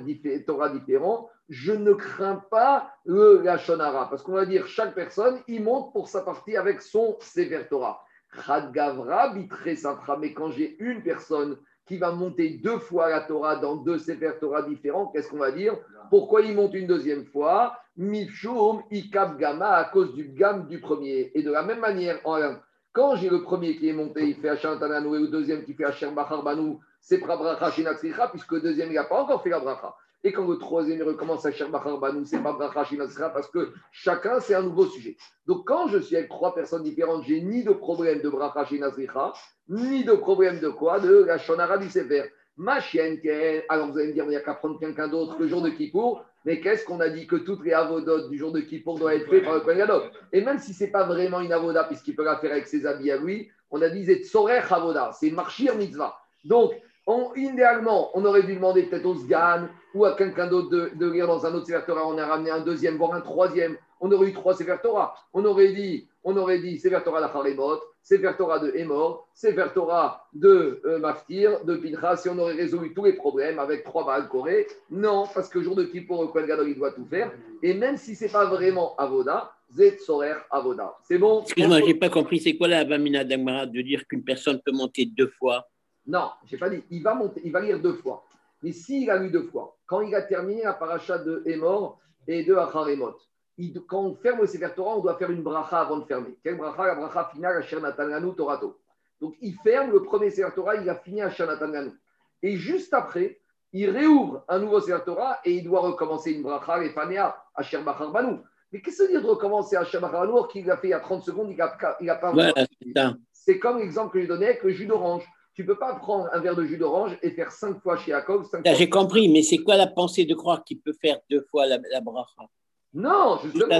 Torah différents, je ne crains pas le la Shonara. Parce qu'on va dire, chaque personne, il monte pour sa partie avec son Sefer Torah. Gavra, Bitre Satra. Mais quand j'ai une personne qui va monter deux fois la Torah dans deux Sefer différents, qu'est-ce qu'on va dire? Pourquoi il monte une deuxième fois? Mifshum, Ikab Gama, à cause du gam du premier. Et de la même manière, quand j'ai le premier qui est monté, il fait Hachan Tananou, et le deuxième qui fait Hacher Bachar C'est Prabracha Shinatzricha, puisque le deuxième, il n'a pas encore fait la bracha. Et quand le troisième, il recommence à Hacher Bachar Banou, c'est pas Bracha Shinatzricha, parce que chacun, c'est un nouveau sujet. Donc, quand je suis avec trois personnes différentes, j'ai ni de problème de Bracha Shinatzricha, ni de problème de quoi? De la Shonara du Sefer. Ma chienne, qu'elle- alors vous allez me dire, il n'y a qu'à prendre quelqu'un d'autre le jour de Kippour, mais qu'est-ce qu'on a dit que toutes les avodotes du jour de Kippour doivent être faites par le Kohen Et même si ce n'est pas vraiment une avoda, puisqu'il peut la faire avec ses habits à lui, on a dit c'est tzorer avoda, c'est marchir mitzvah. Donc, on- idéalement, on aurait dû demander peut-être au Sgan ou à quelqu'un d'autre de, de dans un autre Sefer Torah. On a ramené un deuxième, voire un troisième. On aurait eu trois Sefer Torah. On aurait dit, on aurait dit Sefer Torah Sefer de Emor, Sefer Torah de euh, Maftir, de Pinchas, si on aurait résolu tous les problèmes avec trois Baal Koré. Non, parce que jour de Kippour, Kohen Gadol, il doit tout faire. Et même si ce n'est pas vraiment Avoda, Zet Sorer Avoda. C'est bon? Excuse-moi, je n'ai pas compris. C'est quoi la Bamina d'Agmara de dire qu'une personne peut monter deux fois Non, je n'ai pas dit. Il va monter, il va lire deux fois. Mais s'il a lu deux fois, quand il a terminé la paracha de Emor et de Acharemot, quand on ferme le Sefer Torah, on doit faire une bracha avant de fermer. Quelle bracha? La bracha finale, Natananu Torato. Donc il ferme le premier Sefer Torah, il a fini Asher Natananu. Et juste après, il réouvre un nouveau Sefer Torah et il doit recommencer une bracha, les Fanea, Asher Banu. Mais qu'est-ce que ça veut dire de recommencer Asher Banu alors qu'il l'a fait il y a 30 secondes, il n'a pas Voilà, c'est comme l'exemple que je donnais avec le jus d'orange. Tu ne peux pas prendre un verre de jus d'orange et faire cinq fois chez Jacob. J'ai compris, mais c'est quoi la pensée de croire qu'il peut faire deux fois la, la bracha? Non, justement.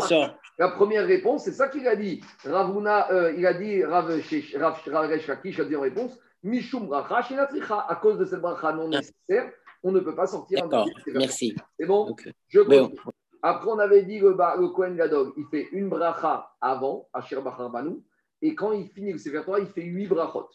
La première réponse, c'est ça qu'il a dit. Ravuna, euh, il a dit, Rav Shesh- Rav Resh Lakish a dit en réponse, Mishum bracha shenatricha. À cause de cette bracha non nécessaire, on ne peut pas sortir un D'accord, merci. C'est bon? Je continue. Après, on avait dit le, le Kohen Gadol, il fait une bracha avant, Asher Bachar Banu, et quand il finit le Sefer Torah, il fait huit brachot.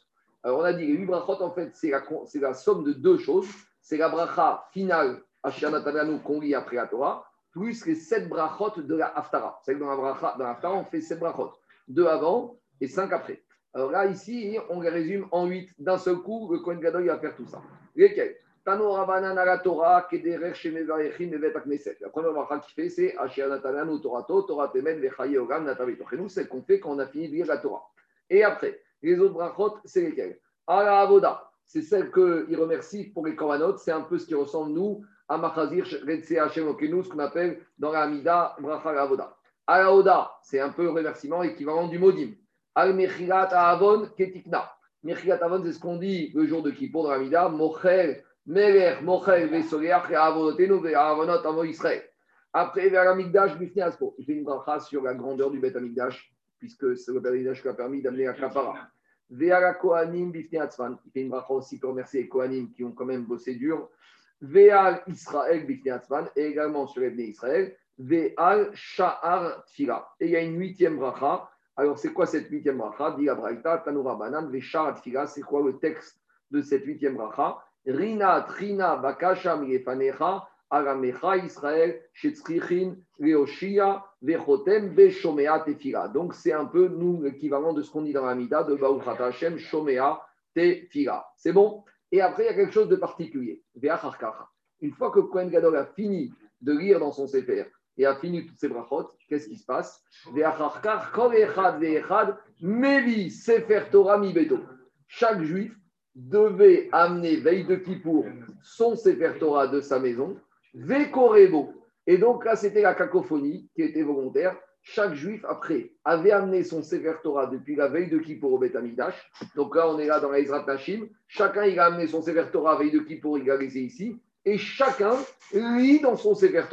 Alors, on a dit les huit brachot, en fait, c'est la, la somme de deux choses. C'est la bracha finale, Asher Natananu, qu'on lit après la Torah, plus les sept brachot de la Haftara. C'est que dans la bracha, dans la Haftara, on fait sept brachot. Deux avant et cinq après. Alors là, ici, on les résume en huit. D'un seul coup, le Kohen Gadol, il va faire tout ça. Lesquels Tano Rabanan ala Torah, Kederer Shemevarechim Evet Akneset. La première bracha qu'il fait, c'est Asher Natananu Torato, Torah Temen Vechaye Ogam Natavitochenu. C'est qu'on fait quand on a fini de lire la Torah. Et après, les autres brachot, c'est lesquels Ala Avoda, c'est celle qu'il remercie pour les Korbanot. C'est un peu ce qui ressemble, nous, à Machazir Retse Hashem Okenu, ce qu'on appelle dans la Amida Bracha la Avoda. Ala Oda, c'est un peu le remerciement équivalent du Modim. Al Mechilat Avon Ketikna. Mechilat Avon, c'est ce qu'on dit le jour de Kippour dans la Amida. Mochel, Meler, Mochel, Vesoleach, Avonotenu, Avonot, Avo Israël. Après, vers l'Amigdash, Bifni Aspo. Il fait une bracha sur la grandeur du Beth Amigdash, puisque c'est le Amigdash qui a permis d'amener la Kapara. Ve'ala Kohanim Bifni Atzman. Il fait une bracha aussi pour remercier les Kohanim qui ont quand même bossé dur. Ve'al Israël Bifni Atzman. Et également sur les Israël. Ve'al Sha'ar Tfila. Et il y a une huitième bracha. Alors, c'est quoi cette huitième bracha? Dit la Braïta, Tanura Banan, Ve'Sha'ar Tfila. C'est quoi le texte de cette huitième bracha? Rina, Trina, Bakasha, Milefanecha. Aramecha Israël, Shetzrichin, Leoshia, Tefila. Donc c'est un peu l'équivalent de ce qu'on dit dans la Mida de Baouchat Hashem, Shomea Tefila. C'est bon? Et après, il y a quelque chose de particulier. Une fois que Kohen Gadol a fini de lire dans son Sefer et a fini toutes ses brachot, qu'est-ce qui se passe? Mevi Sefer Torah Mi. Chaque juif devait amener, veille de Kippour, son Sefer Torah de sa maison Vekorebo. Et donc là, c'était la cacophonie qui était volontaire. Chaque juif, après, avait amené son Sefer Torah depuis la veille de Kippour au Beth Amikdash. Donc là, on est là dans la Ezrat Nashim. Chacun, il a amené son Sefer Torah veille de Kippour, il l'a laissé ici. Et chacun lit dans son Sefer.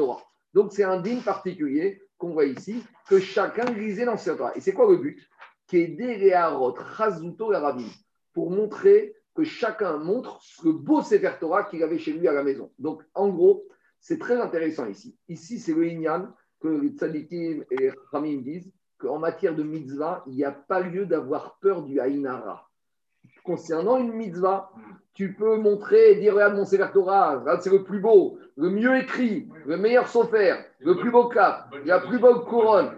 Donc c'est un digne particulier qu'on voit ici, que chacun lisait dans ses Torah. Et c'est quoi le but? Pour montrer que chacun montre ce beau Sefer Torah qu'il avait chez lui à la maison. Donc, en gros, c'est très intéressant ici. Ici, c'est le Inyan que les tzadikim et Ramim disent qu'en matière de mitzvah, il n'y a pas lieu d'avoir peur du Haïnara. Concernant une mitzvah, tu peux montrer et dire Regarde mon Sefer Torah, c'est le plus beau, le mieux écrit, le meilleur sofer, le plus beau cap, la plus belle couronne.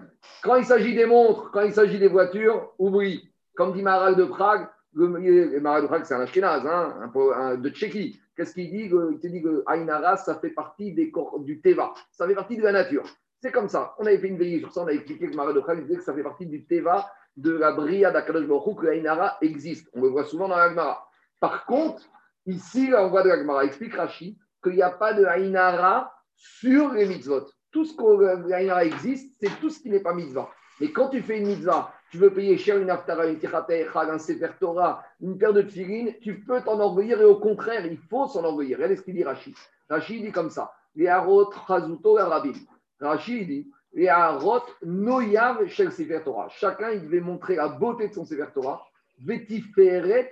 Quand il s'agit des montres, quand il s'agit des voitures, oublie. Comme dit Maral de Prague, le, Prague, c'est un Ashkenaz, hein, un, de Tchéquie. Qu'est-ce qu'il dit Il te dit que Ainara, ça fait partie des corps, du Teva, ça fait partie de la nature. C'est comme ça. On avait fait une veillée sur ça, on avait expliqué que Prague disait que ça fait partie du Teva, de la Bria d'Akadosh Baruch que Ainara existe. On le voit souvent dans l'Agmara. Par contre, ici, on voit de l'Agmara, explique Rashi, qu'il n'y a pas de Ainara sur les mitzvot tout ce que existe, c'est tout ce qui n'est pas mitzvah. Mais quand tu fais une mitzvah, tu veux payer cher une aftara, une tirateh, un sefer Torah, une paire de tfilines, tu peux t'en envoyer et au contraire, il faut s'en envoyer. Regardez ce qu'il dit Rachid. Rachid dit comme ça Les harot chazuto rabim. Rachid dit Les harot noyav shel sefer. Chacun, il devait montrer la beauté de son sefer Torah. Vetiferet.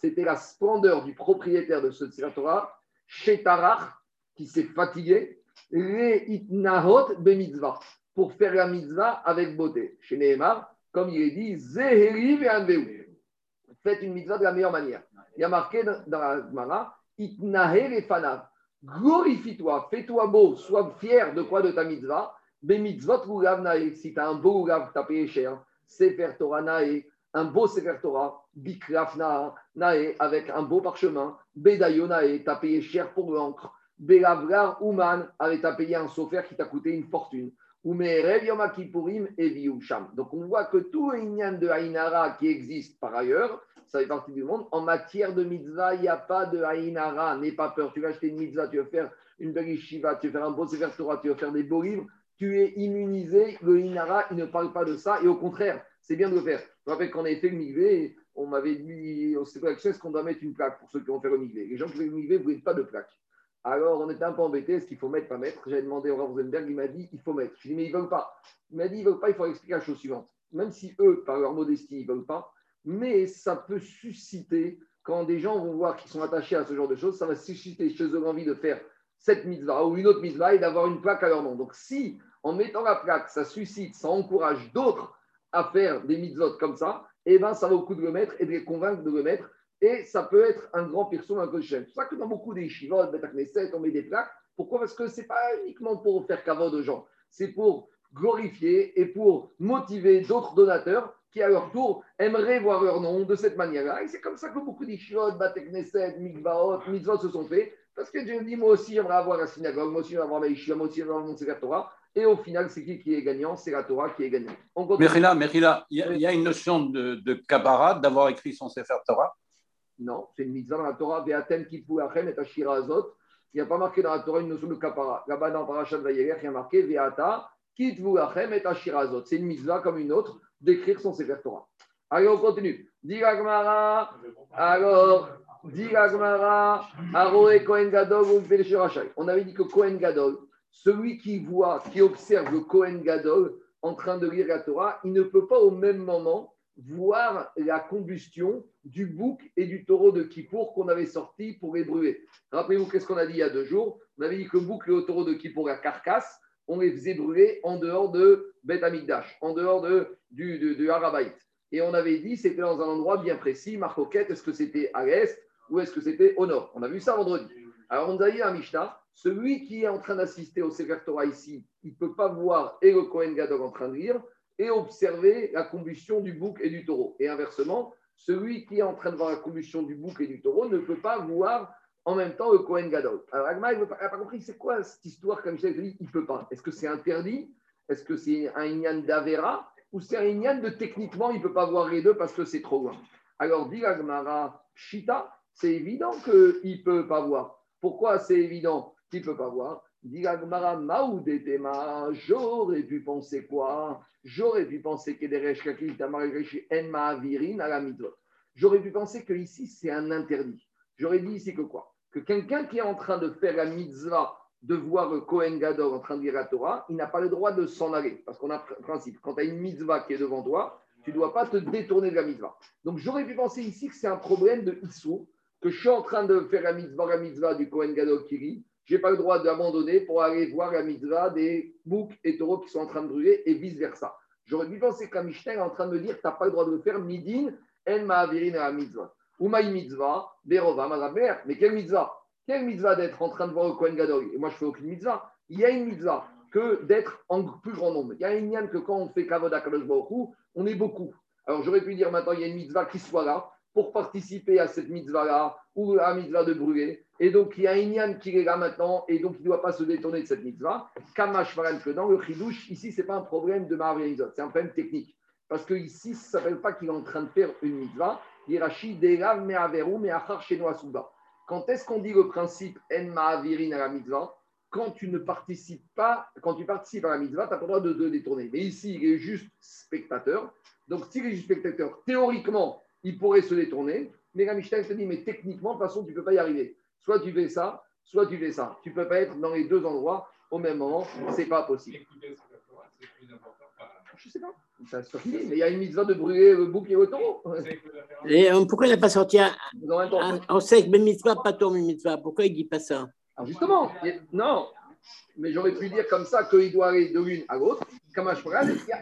C'était la splendeur du propriétaire de ce sefer Torah, Shetarach, qui s'est fatigué les itnahot mitzvah pour faire la mitzvah avec beauté. Chez Nehemar, comme il est dit, zeheri. Faites une mitzvah de la meilleure manière. Il y a marqué dans la Gemara. Glorifie-toi, fais-toi beau, sois fier de quoi de ta mitzvah. Bemitzvot lulav nae. Si tu as un beau lulav, tu as payé cher. Sefer Torah nae. Un beau Sefer Torah. Bikraf nae. Avec un beau parchemin. Bedayo nae. Tu as payé cher pour l'encre. Belavlar Ouman avait à payer un sofer qui t'a coûté une fortune. Donc on voit que tout Inyan de Haïnara qui existe par ailleurs, ça fait partie du monde. En matière de mitzvah, il n'y a pas de Haïnara. N'aie pas peur. Tu vas acheter une mitzvah, tu vas faire une belle shiva, tu vas faire un beau Torah, tu vas faire des beaux livres. Tu es immunisé. Le Haïnara, il ne parle pas de ça. Et au contraire, c'est bien de le faire. Je me rappelle qu'on avait fait le migvé, on m'avait dit, c'est quoi est-ce qu'on doit mettre une plaque pour ceux qui vont faire le migvé Les gens qui font le migvé, vous n'avez pas de plaque. Alors, on était un peu embêté, est-ce qu'il faut mettre, pas mettre? J'avais demandé au Rosenberg, il m'a dit, il faut mettre. Je lui ai dit, mais ils ne veulent pas. Il m'a dit, ils ne veulent pas, il faut expliquer la chose suivante. Même si eux, par leur modestie, ils ne veulent pas, mais ça peut susciter, quand des gens vont voir qu'ils sont attachés à ce genre de choses, ça va susciter chez eux l'envie de faire cette mitzvah ou une autre mitzvah et d'avoir une plaque à leur nom. Donc, si en mettant la plaque, ça suscite, ça encourage d'autres à faire des mitzvot comme ça, eh bien, ça vaut le coup de le mettre et de les convaincre de le mettre et ça peut être un grand pirsoum, un C'est pour ça que dans beaucoup des shivot, on met des plaques. Pourquoi? Parce que ce n'est pas uniquement pour faire cavode aux gens, c'est pour glorifier et pour motiver d'autres donateurs qui, à leur tour, aimeraient voir leur nom de cette manière-là. Et c'est comme ça que beaucoup d'Ishivot, Batekneset, Mikvaot, Mitzvot se sont faits. Parce que Dieu dit, moi aussi, j'aimerais avoir la synagogue, moi aussi, j'aimerais avoir la Yeshiva, moi aussi, j'aimerais avoir mon Torah. Et au final, c'est qui qui est gagnant? C'est la Torah qui est gagnant. Merila, il y, a une notion de, de d'avoir écrit son Sefer Torah non, c'est une mitzvah dans la Torah. Achem et. Il n'y a pas marqué dans la Torah une notion de kapara. Là-bas, dans Parashat Vayeler, il y a marqué Ve'ata kitvu achem et ashira. C'est une mitzvah comme une autre d'écrire son Sefer Torah. Allez, on continue. Diragmara. Alors, Diragmara. Aroe Kohen Gadol On avait dit que Kohen Gadol, celui qui voit, qui observe le Kohen Gadol en train de lire la Torah, il ne peut pas au même moment voir la combustion du bouc et du taureau de Kippour qu'on avait sorti pour les brûler. Rappelez-vous qu'est-ce qu'on a dit il y a deux jours? On avait dit que le bouc et le taureau de Kippour, la carcasse, on les faisait brûler en dehors de Beth Amikdash, en dehors de, du, de, Et on avait dit c'était dans un endroit bien précis, Marcoquette, est-ce que c'était à l'est ou est-ce que c'était au nord? On a vu ça vendredi. Alors on a dit à Mishnah, celui qui est en train d'assister au Sefer Torah ici, il ne peut pas voir et le Kohen en train de lire, et observer la combustion du bouc et du taureau. Et inversement, celui qui est en train de voir la combustion du bouc et du taureau ne peut pas voir en même temps le Kohen Gadol. Alors Agma, il n'a pas, compris, c'est quoi cette histoire comme ça Il ne peut pas. Est-ce que c'est interdit? Est-ce que c'est un Inyan d'Avera? Ou c'est un Inyan de techniquement, il ne peut pas voir les deux parce que c'est trop loin Alors dit Agmara, Shita, c'est évident qu'il ne peut pas voir. Pourquoi c'est évident qu'il ne peut pas voir? J'aurais pu penser quoi? J'aurais pu penser que J'aurais pu penser que ici c'est un interdit. J'aurais dit ici que quoi? Que quelqu'un qui est en train de faire la mitzvah de voir le Kohen Gadol en train de lire la Torah, il n'a pas le droit de s'en aller. Parce qu'on a un principe, quand tu as une mitzvah qui est devant toi, tu ne dois pas te détourner de la mitzvah. Donc j'aurais pu penser ici que c'est un problème de Issou, que je suis en train de faire la mitzvah, la mitzvah du Kohen Gadol qui lit, je n'ai pas le droit d'abandonner pour aller voir la mitzvah des boucs et taureaux qui sont en train de brûler et vice-versa. J'aurais pu penser que la est en train de me dire tu n'as pas le droit de le faire midin en ma'avirin la mitzvah. Ou maï mitzvah, berova, madaber. Mais quelle mitzvah? Quelle mitzvah d'être en train de voir le Kohen Gadol? Et moi, je fais aucune mitzvah. Il y a une mitzvah que d'être en plus grand nombre. Il y a une yann que quand on fait Kavod Kadosh on est beaucoup. Alors, j'aurais pu dire maintenant, il y a une mitzvah qui soit là pour participer à cette mitzvah-là ou à la mitzvah de brûler. Et donc, il y a un yann qui est là maintenant et donc il ne doit pas se détourner de cette mitzvah. Kamash que dans le chidouche, ici, ce n'est pas un problème de Mahavirizot, c'est un problème technique. Parce que ici, ça ne s'appelle pas qu'il est en train de faire une mitzvah. Hirashi Delav Me'averu Me'achar Sheno Asuba. Quand est-ce qu'on dit le principe En Ma'avirin à la mitzvah? Quand tu ne participes pas, quand tu participes à la mitzvah, tu n'as pas le droit de te détourner. Mais ici, il est juste spectateur. Donc, s'il est juste spectateur, théoriquement, il pourrait se détourner. Mais la Mishnah te dit, mais techniquement, de toute façon, tu ne peux pas y arriver. Soit tu fais ça, soit tu fais ça. Tu ne peux pas être dans les deux endroits au même moment. Ce n'est pas possible. Je ne sais pas. Ça suffit. Mais il y a une mitzvah de brûler le bouc et le taureau. Et euh, pourquoi il n'a pas sorti un, même on sait que mitzvah, pas ton mitzvah. Pourquoi il ne dit pas ça? Alors justement, non, mais j'aurais pu dire comme ça qu'il doit aller de l'une à l'autre. Paran,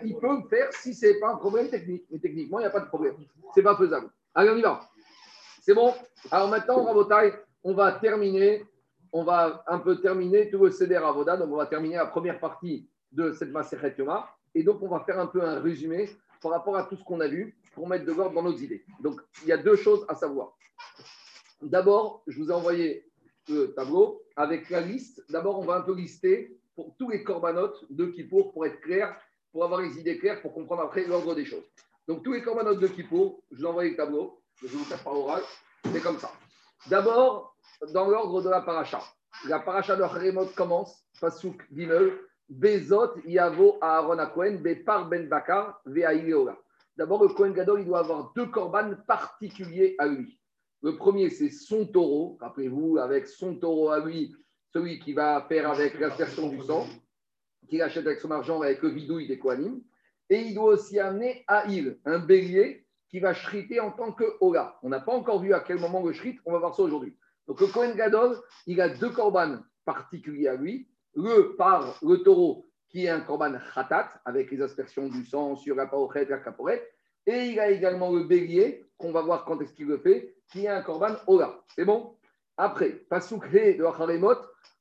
il peut le faire si ce n'est pas un problème technique. Mais techniquement, il n'y a pas de problème. Ce n'est pas faisable. Allez, on y va. C'est bon Alors maintenant, Rabotai, on va terminer. On va un peu terminer tout le CDR Avoda. Donc, on va terminer la première partie de cette Maseret. Et donc, on va faire un peu un résumé par rapport à tout ce qu'on a vu pour mettre de l'ordre dans nos idées. Donc, il y a deux choses à savoir. D'abord, je vous ai envoyé le tableau avec la liste. D'abord, on va un peu lister pour tous les corbanotes de Kippour pour être clair, pour avoir les idées claires, pour comprendre après l'ordre des choses. Donc, tous les corbanotes de Kippour, je vous ai envoyé le tableau. Je vais vous faire par oral. C'est comme ça. D'abord, dans l'ordre de la paracha. La paracha de Haremot commence, Pasuk Gimel, Bezot Yavo Aaron Akohen, Bepar Ben Bakar, Veaïleola. D'abord, le Kohen Gadol, il doit avoir deux corbanes particuliers à lui. Le premier, c'est son taureau. Rappelez-vous, avec son taureau à lui, celui qui va faire avec l'aspersion du sang, qu'il achète avec son argent, avec le vidouille des Kohanim. Et il doit aussi amener à il, un bélier qui va shriter en tant que Ola. On n'a pas encore vu à quel moment le shrit, on va voir ça aujourd'hui. Donc le Kohen Gadol, il a deux corbanes particuliers à lui. Le par le taureau, qui est un korban khatat, avec les aspersions du sang sur la paochet, la caporette. Et il a également le bélier, qu'on va voir quand est-ce qu'il le fait, qui est un korban Ola. C'est bon? Après, Pasukhe de Acharemot,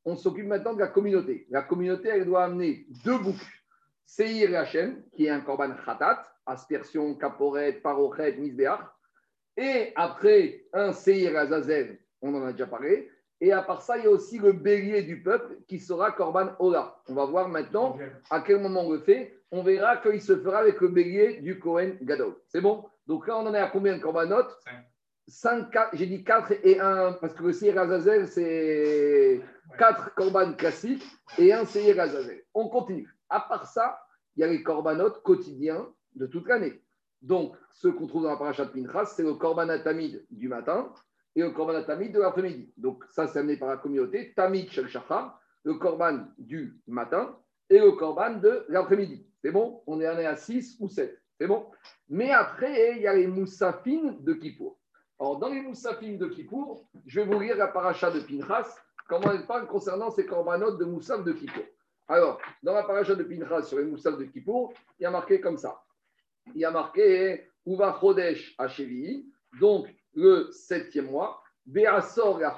on s'occupe maintenant de la communauté. La communauté, elle doit amener deux boucs. Seir et Hachem, qui est un korban khatat, aspersion, caporette, parochet, misbeach. Et après, un Seir Azazel, on en a déjà parlé. Et à part ça, il y a aussi le bélier du peuple qui sera Korban Ola. On va voir maintenant à quel moment on le fait. On verra qu'il se fera avec le bélier du Kohen Gadol. C'est bon? Donc là, on en est à combien de Korbanot? Cinq. 5, j'ai dit 4 et 1, parce que le Seir Azazel, c'est 4 Korban classiques et un Seir Azazel. On continue. À part ça, il y a les Korbanot quotidiens de toute l'année. Donc, ceux qu'on trouve dans la paracha de Pinchas, c'est le Korban Tamid du matin et le Korban Tamid de l'après-midi. Donc, ça, c'est amené par la communauté. Tamid Shel le Korban du matin et le Korban de l'après-midi. C'est bon? On est allé à 6 ou 7. C'est bon? Mais après, il y a les Moussafines de Kippour. Alors, dans les Moussafines de Kippour, je vais vous lire la paracha de Pinchas, comment elle parle concernant ces corbanotes de Moussaf de Kippour. Alors, dans la paracha de Pinchas sur les Moussaf de Kippour, il y a marqué comme ça. Il y a marqué Uva Chodesh Hashevi, donc le septième mois,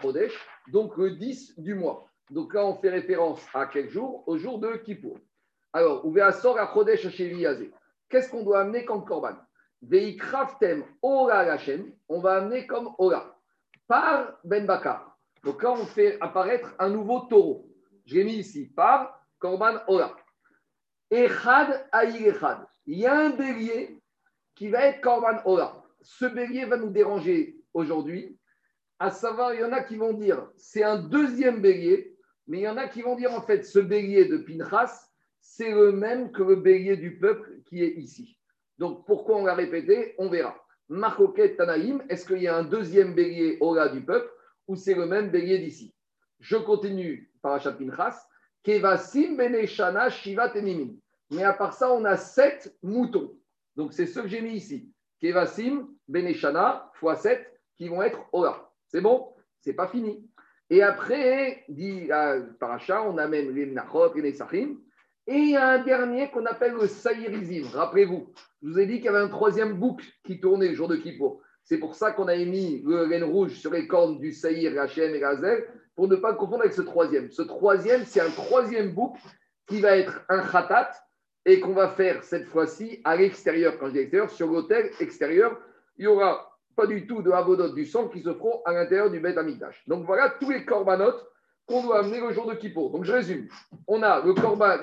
Chodesh, donc le 10 du mois. Donc là, on fait référence à quel jour? Au jour de Kippour. Alors, Uveasor la Chodesh. Qu'est-ce qu'on doit amener comme korban? Veikraftem Ora Hashem, on va amener comme Ora, par Ben Bakar. Donc là, on fait apparaître un nouveau taureau. Je l'ai mis ici, par Korban Ora. Echad Aïl Echad. Il y a un bélier qui va être Korban Ora. Ce bélier va nous déranger aujourd'hui. À savoir, il y en a qui vont dire c'est un deuxième bélier, mais il y en a qui vont dire en fait ce bélier de Pinchas, c'est le même que le bélier du peuple qui est ici. Donc pourquoi on l'a répété? On verra. Marcoquet Tanaïm, est-ce qu'il y a un deuxième bélier Ola du peuple ou c'est le même bélier d'ici? Je continue Parashat Pinchas, Kevasim Beneshana Shiva. Mais à part ça, on a sept moutons. Donc c'est ce que j'ai mis ici. Kevasim Beneshana fois 7 qui vont être Ola. C'est bon? C'est pas fini. Et après, dit à Paracha, on amène les Nachot et les Sachim. Et il y a un dernier qu'on appelle le Saïrizim. Rappelez-vous, je vous ai dit qu'il y avait un troisième bouc qui tournait le jour de Kippour. C'est pour ça qu'on a mis le laine rouge sur les cornes du Saïr, Hachem et Gazel, pour ne pas le confondre avec ce troisième. Ce troisième, c'est un troisième bouc qui va être un khatat et qu'on va faire cette fois-ci à l'extérieur. Quand je dis extérieur, sur l'hôtel extérieur, il n'y aura pas du tout de avodot du sang qui se feront à l'intérieur du Beth Amikdash. Donc voilà tous les corbanotes qu'on doit amener le jour de Kippour. Donc je résume. On a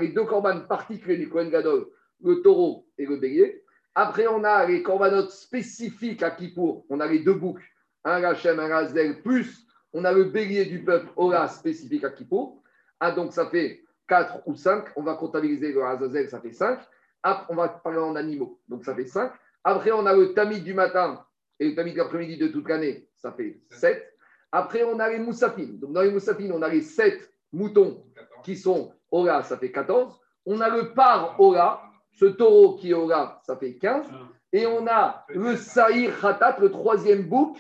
les deux corbanes particuliers du Kohen Gadol, le taureau et le bélier. Après, on a les corbanotes spécifiques à Kippour. On a les deux boucs, un Rachem, un Razel, plus on a le bélier du peuple Ola spécifique à Kippour. Ah, donc ça fait 4 ou 5. On va comptabiliser le Azazel, ça fait 5. Après, on va parler en animaux, donc ça fait 5. Après, on a le tamid du matin et le tamid de l'après-midi de toute l'année, ça fait 7. Après, on a les moussafines. Donc, dans les moussafines, on a les 7 moutons qui sont Ola, ça fait 14. On a le par Ola, ce taureau qui est Ola, ça fait 15. Et on a le Saïr Khatat, le troisième bouc,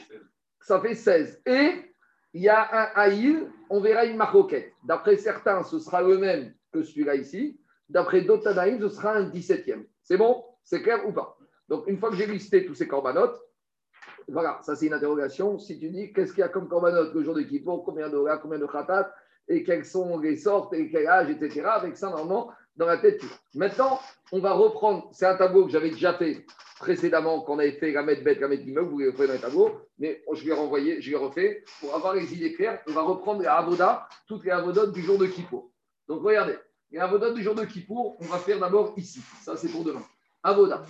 ça fait 16. Et il y a un Haïl, on verra une maroquette. D'après certains, ce sera le même que celui-là ici. D'après d'autres ce sera un 17e. C'est bon? C'est clair ou pas? Donc, une fois que j'ai listé tous ces corbanotes, voilà, ça c'est une interrogation. Si tu dis qu'est-ce qu'il y a comme corbanote le jour de Kippour, combien de là, combien de khatat, et quelles sont les sortes, et quel âge, etc. Avec ça, normalement, dans la tête. Maintenant, on va reprendre. C'est un tableau que j'avais déjà fait précédemment, quand on avait fait la mettre bête, la mettre immeuble, vous l'avez fait dans les tableaux, mais je vais renvoyer, je vais refait. Pour avoir les idées claires, on va reprendre les avodas, toutes les avodotes du jour de Kippour. Donc regardez, les avodotes du jour de Kippour, on va faire d'abord ici. Ça, c'est pour demain. Avoda.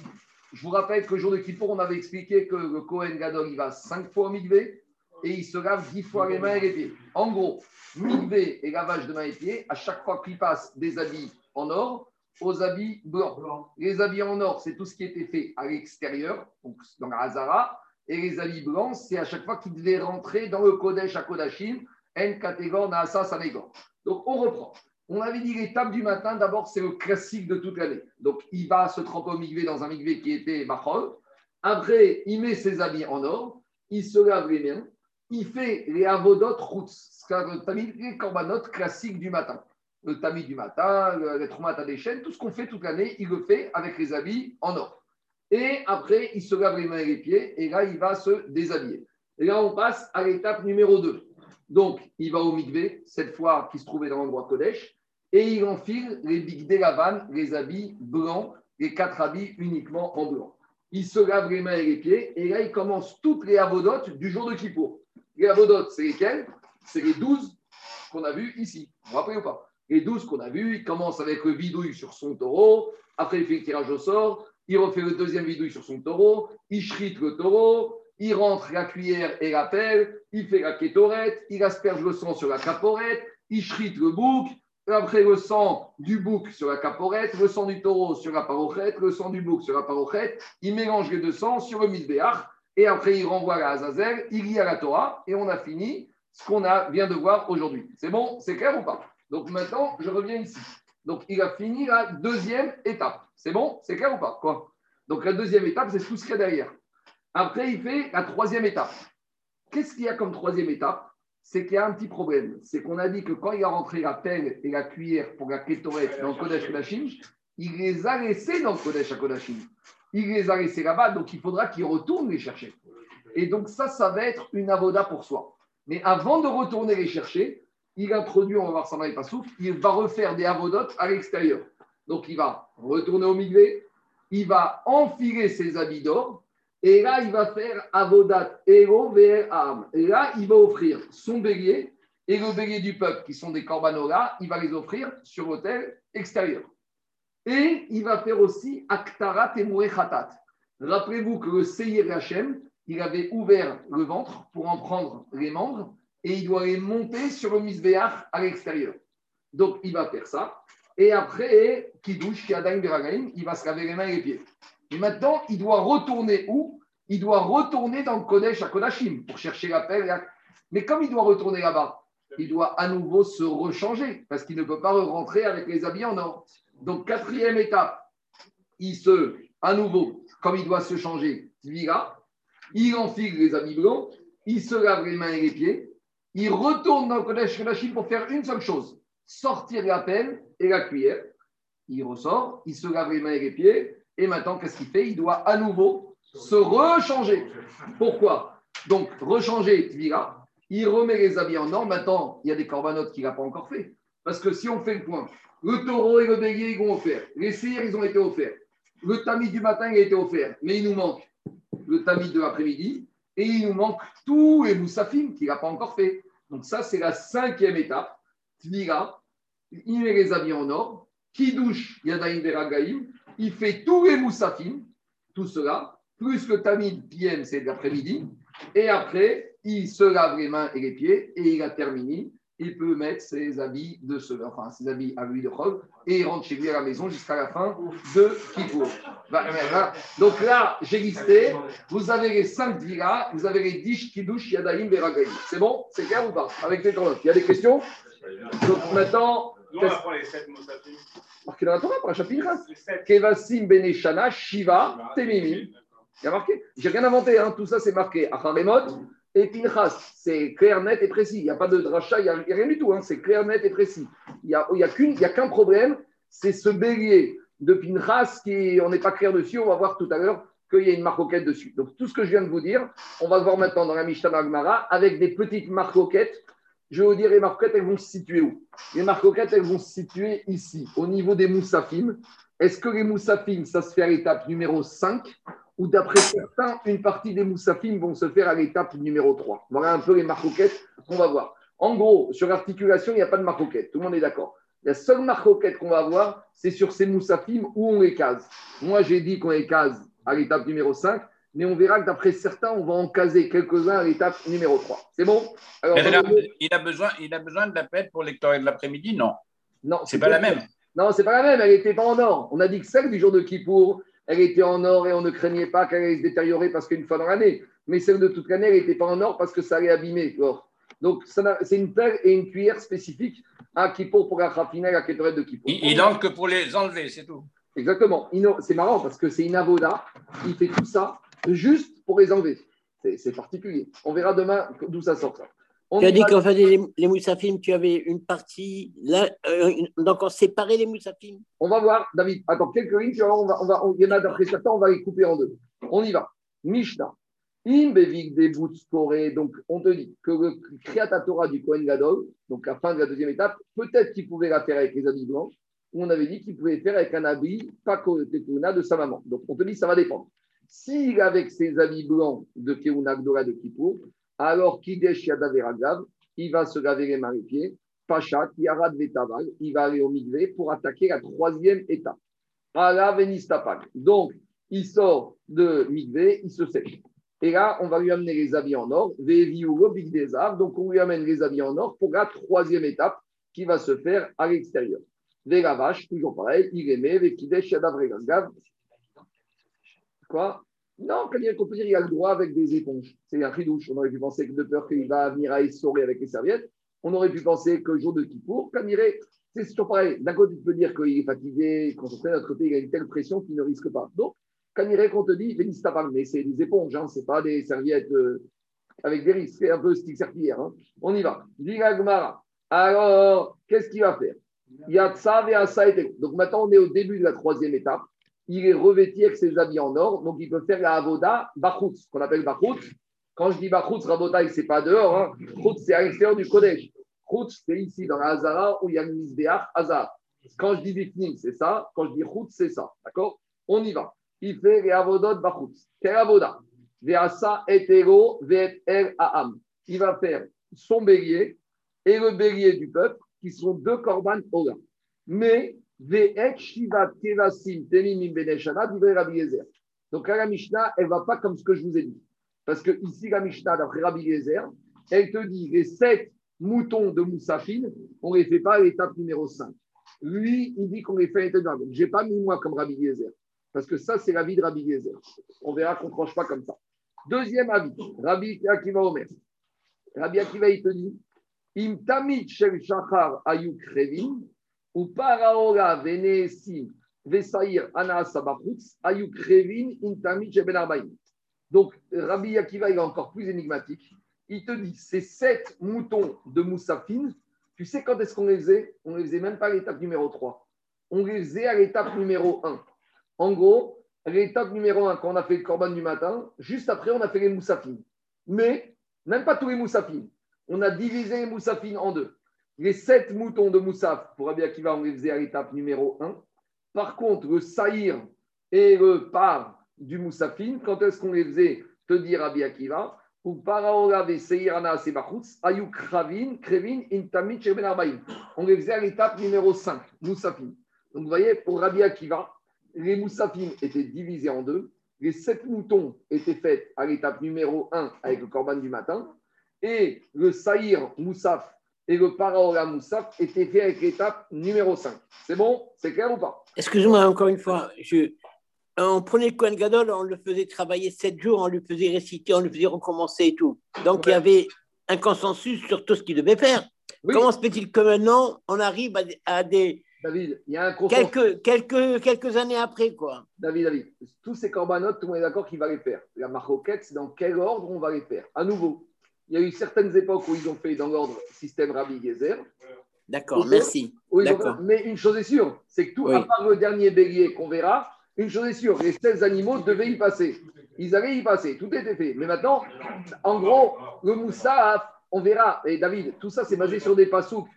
Je vous rappelle que le jour de Kippour, on avait expliqué que le Kohen Gadol, il va 5 fois au mikvé et il se lave 10 fois les mains et les pieds. En gros, mikvé et lavage de mains et pieds, à chaque fois qu'il passe des habits en or aux habits blancs. Les habits en or, c'est tout ce qui était fait à l'extérieur, donc dans la Hazara. Et les habits blancs, c'est à chaque fois qu'il devait rentrer dans le Kodesh à Kodashim, En Kategor, Naasa, Sanegor. Donc on reprend. On avait dit l'étape du matin, d'abord, c'est le classique de toute l'année. Donc il va se tremper au migvé dans un migvé qui était Machol. Après, il met ses habits en or, il se lave les mains, il fait les avodot routes, les corbanotes classiques du matin le tamis du matin, le, les traumates des chaînes, tout ce qu'on fait toute l'année, il le fait avec les habits en or. Et après, il se lave les mains et les pieds, et là, il va se déshabiller. Et là, on passe à l'étape numéro 2. Donc, il va au mikvé, cette fois qui se trouvait dans l'endroit Kodesh, et il enfile les big lavan, les habits blancs, les quatre habits uniquement en blanc. Il se lave les mains et les pieds, et là, il commence toutes les avodotes du jour de Kippour. Les avodotes, c'est lesquelles? C'est les 12 qu'on a vus ici. Vous vous rappelez ou pas? Les 12 qu'on a vus, il commence avec le bidouille sur son taureau, après il fait le tirage au sort, il refait le deuxième bidouille sur son taureau, il shrite le taureau, il rentre la cuillère et la pelle, il fait la kétorette, il asperge le sang sur la caporette, il shrite le bouc, après le sang du bouc sur la caporette, le sang du taureau sur la parochette, le sang du bouc sur la parochette, il mélange les deux sangs sur le misbéach, et après il renvoie la Azazel, il lit à la Torah, et on a fini ce qu'on a, vient de voir aujourd'hui. C'est bon? C'est clair ou pas? Donc maintenant, je reviens ici. Donc il a fini la deuxième étape. C'est bon? C'est clair ou pas? Quoi? Donc la deuxième étape, c'est tout ce qu'il y a derrière. Après, il fait la troisième étape. Qu'est-ce qu'il y a comme troisième étape? C'est qu'il y a un petit problème. C'est qu'on a dit que quand il a rentré la pelle et la cuillère pour la kétorette dans le Kodesh Kodashim, il les a laissés dans le Kodesh Kodashim. Il les a laissés là-bas, donc il faudra qu'il retourne les chercher. Et donc ça, ça va être une avoda pour soi. Mais avant de retourner les chercher, il introduit, on va voir dans les passouf, il va refaire des avodotes à l'extérieur. Donc il va retourner au milieu, il va enfiler ses habits d'or, et là il va faire avodat ero am. Et là il va offrir son bélier et le bélier du peuple, qui sont des corbanolas, il va les offrir sur l'autel extérieur. Et il va faire aussi aktarat et khatat. Rappelez-vous que le Seir Hachem, il avait ouvert le ventre pour en prendre les membres et il doit les monter sur le misbéach à l'extérieur. Donc, il va faire ça. Et après, Kiddush, Kiadaim, Beragaim, il va se laver les mains et les pieds. Maintenant, il doit retourner où? Il doit retourner dans le Kodesh à Kodashim pour chercher la pelle. Mais comme il doit retourner là-bas, il doit à nouveau se rechanger parce qu'il ne peut pas rentrer avec les habits en or. Donc, quatrième étape, il se, à nouveau, comme il doit se changer, Tvira, il enfile les habits blancs, il se lave les mains et les pieds, il retourne dans le Kodesh Kodashim pour faire une seule chose sortir la pelle et la cuillère. Il ressort, il se lave les mains et les pieds, et maintenant, qu'est-ce qu'il fait? Il doit à nouveau se rechanger. Pourquoi? Donc, rechanger Tvira, il remet les habits en ordre. Maintenant, il y a des corbanotes qu'il n'a pas encore fait. Parce que si on fait le point, le taureau et le bélier, ils ont offert. Les cires, ils ont été offerts. Le tamis du matin, il a été offert. Mais il nous manque le tamis de l'après-midi et il nous manque tous les moussafim qu'il n'a pas encore fait. Donc, ça, c'est la cinquième étape. Tvira, il met les habits en ordre. Qui douche Yadaïm Veragaïm. Il fait tous les moussafim, tout cela, plus le tamis de PM, c'est l'après-midi. Et après, il se lave les mains et les pieds et il a terminé. Il peut mettre ses habits de ce, enfin ses habits à lui de robe et il rentre chez lui à la maison jusqu'à la fin de Kippour. Bah, voilà. Donc là, j'ai listé. Vous avez les cinq viras, vous avez les dix qui douchent Yadaïm Veragaïm. C'est bon? C'est clair ou pas? Avec les colonnes. Il y a des questions? Donc maintenant. Nous, on apprend les sept Moussafim. Marqué dans la Torah, par chapitre Les sept. Kevasim Beneshana, Shiva, Temimim. Il y a marqué. J'ai rien inventé, hein. tout ça c'est marqué. Acharemot et Pinchas. C'est clair, net et précis. Il n'y a pas de dracha, il n'y a, rien du tout. Hein. C'est clair, net et précis. Il n'y a, il y a qu'un problème, c'est ce bélier de Pinchas qui, on n'est pas clair dessus. On va voir tout à l'heure qu'il y a une marcoquette dessus. Donc tout ce que je viens de vous dire, on va le voir maintenant dans la Mishnah Agmara avec des petites marcoquettes. Je vais vous dire, les marcoquettes, elles vont se situer où? Les marcoquettes, elles vont se situer ici, au niveau des moussafim. Est-ce que les moussafim, ça se fait à l'étape numéro 5 ou d'après certains, une partie des moussafim vont se faire à l'étape numéro 3 Voilà un peu les marcoquettes qu'on va voir. En gros, sur l'articulation, il n'y a pas de marcoquette. Tout le monde est d'accord. La seule marcoquette qu'on va avoir, c'est sur ces moussafim où on les case. Moi, j'ai dit qu'on les case à l'étape numéro 5, mais on verra que d'après certains, on va en caser quelques-uns à l'étape numéro 3. C'est bon? Alors, Il a, dans le- il a besoin, il a besoin de la pète pour lectorer de l'après-midi Non, Non, c'est pas la même. Non, c'est pas la même, elle n'était pas en or. On a dit que celle du jour de Kippour, elle était en or et on ne craignait pas qu'elle allait se détériorer parce qu'une fois dans l'année. Mais celle de toute l'année, elle n'était pas en or parce que ça allait abîmer l'or. Donc, c'est une pelle et une cuillère spécifique à Kippour pour la raffinée et la de Kippour. Il, il que pour les enlever, c'est tout. Exactement. C'est marrant parce que c'est une avoda. Il fait tout ça juste pour les enlever. C'est particulier. On verra demain d'où ça sort. Ça. On Tu as dit qu'en fait, les, les moussafim, tu avais une partie, là, euh, une- donc on séparait les moussafim. On va voir, David. Attends, quelques lignes, on va, on va, on- il y en a d'après certains, on va les couper en deux. On y va. Mishnah. Imbevik des Boutsporé. Donc, on te dit que le Kriyat Torah du Kohen Gadol, donc la fin de la deuxième étape, peut-être qu'il pouvait la faire avec les habits blancs, ou on avait dit qu'il pouvait faire avec un habit pas Keuna de sa maman. Donc, on te dit ça va dépendre. S'il avec ses habits blancs de Keuna Gdora de Kippour, alors Kidesh Yadaveragav, il va se laver les mains et pieds. Yarad Vetaval, il va aller au Mikvé pour attaquer la troisième étape. Ala Venistapag. Donc, il sort de Mikvé, il se sèche. Et là, on va lui amener les habits en or. Veviulo Big Desar. Donc, on lui amène les habits en or pour la troisième étape qui va se faire à l'extérieur. Vega vache, toujours pareil, il aimait, Vekidesh Yadavregav. Quoi? Non, quand il- qu'on peut dire il a le droit avec des éponges. C'est un ridouche. On aurait pu penser que de peur qu'il va venir à essorer avec les serviettes. On aurait pu penser que le jour de Kippour, quand il c'est toujours pareil. D'un côté, tu peux dire qu'il est fatigué, concentré, l'autre côté, il a une telle pression qu'il ne risque pas. Donc, quand il irait, qu'on te dit, mais c'est des éponges, hein, c'est pas des serviettes euh, avec des risques, c'est un peu stick serpillière. hein. On y va. Diga Gemara. Alors, qu'est-ce qu'il va faire? Yatsa Veasa et Donc maintenant, on est au début de la troisième étape. Il est revêtu avec ses habits en or, donc il peut faire la avoda Bachutz, qu'on appelle Bachutz. Quand je dis Bachutz, Rabotai, c'est pas dehors. Hein. C'est à l'extérieur du Kodesh. Chutz, c'est ici, dans la Hazara, où il y a le Misbeach Hazar. Quand je dis Bifnim, c'est ça. Quand je dis Chutz, c'est ça. D'accord? On y va. Il fait les avodot Bachutz. Quelle avoda? Veasa etero ve'et el aham. Il va faire son bélier et le bélier du peuple, qui sont deux korban ola. Mais Donc là, la Mishnah, elle ne va pas comme ce que je vous ai dit. Parce que ici, la Mishnah, d'après Rabbi Yezer, elle te dit les sept moutons de Moussafine, on ne les fait pas à l'étape numéro 5. Lui, il dit qu'on les fait à l'étape numéro 5. Donc, je n'ai pas mis moi comme Rabbi Yezer. Parce que ça, c'est l'avis de Rabbi Yezer. On verra qu'on ne tranche pas comme ça. Deuxième avis, Rabbi Akiva Omer. Rabbi Akiva, il te dit Im tamid shel shachar ayu krevin, ou paraora venesim vesair ana sabachutz ayu krevin im tamid shel ben arbaim. Donc, Rabbi Akiva, il est encore plus énigmatique. Il te dit, ces sept moutons de moussafine, tu sais quand est-ce qu'on les faisait? On les faisait même pas à l'étape numéro 3. On les faisait à l'étape numéro 1. En gros, à l'étape numéro 1, quand on a fait le corban du matin, juste après, on a fait les moussafines. Mais, même pas tous les moussafines. On a divisé les moussafines en deux. Les sept moutons de moussaf, pour Rabbi Akiva, on les faisait à l'étape numéro 1. Par contre, le saïr et le par du moussafine, quand est-ce qu'on les faisait Te dire Rabbi Akiva, ou paraola ve seirana sebachutz, ayuk kravin, krevin, intamit sheben. On les faisait à l'étape numéro 5, moussafine. Donc vous voyez, pour Rabbi Akiva, les moussafines étaient divisés en deux. Les sept moutons étaient faits à l'étape numéro 1 avec le corban du matin. Et le saïr moussaf et le paraola moussaf étaient faits avec l'étape numéro 5. C'est bon? C'est clair ou pas? Excuse-moi encore une fois. Je... On prenait le Kohen Gadol, on le faisait travailler sept jours, on le faisait réciter, on le faisait recommencer et tout. Donc il y avait un consensus sur tout ce qu'il devait faire. Oui. Comment se fait-il que maintenant, on arrive à des, à des- David, il y a un consensus. quelques, quelques, quelques années après, quoi David, David, tous ces corbanotes, tout le monde est d'accord qu'il va les faire. La maroquette, c'est dans quel ordre on va les faire? À nouveau, il y a eu certaines époques où ils ont fait dans l'ordre système Rabbi Gezer. D'accord, merci. ont-. Mais une chose est sûre, c'est que tout, Oui. à part le dernier bélier qu'on verra, une chose est sûre, les 16 animaux devaient y passer. Ils allaient y passer, tout était fait. Mais maintenant, en gros, le moussaf, on verra. Et David, tout ça, c'est basé sur des pasouks.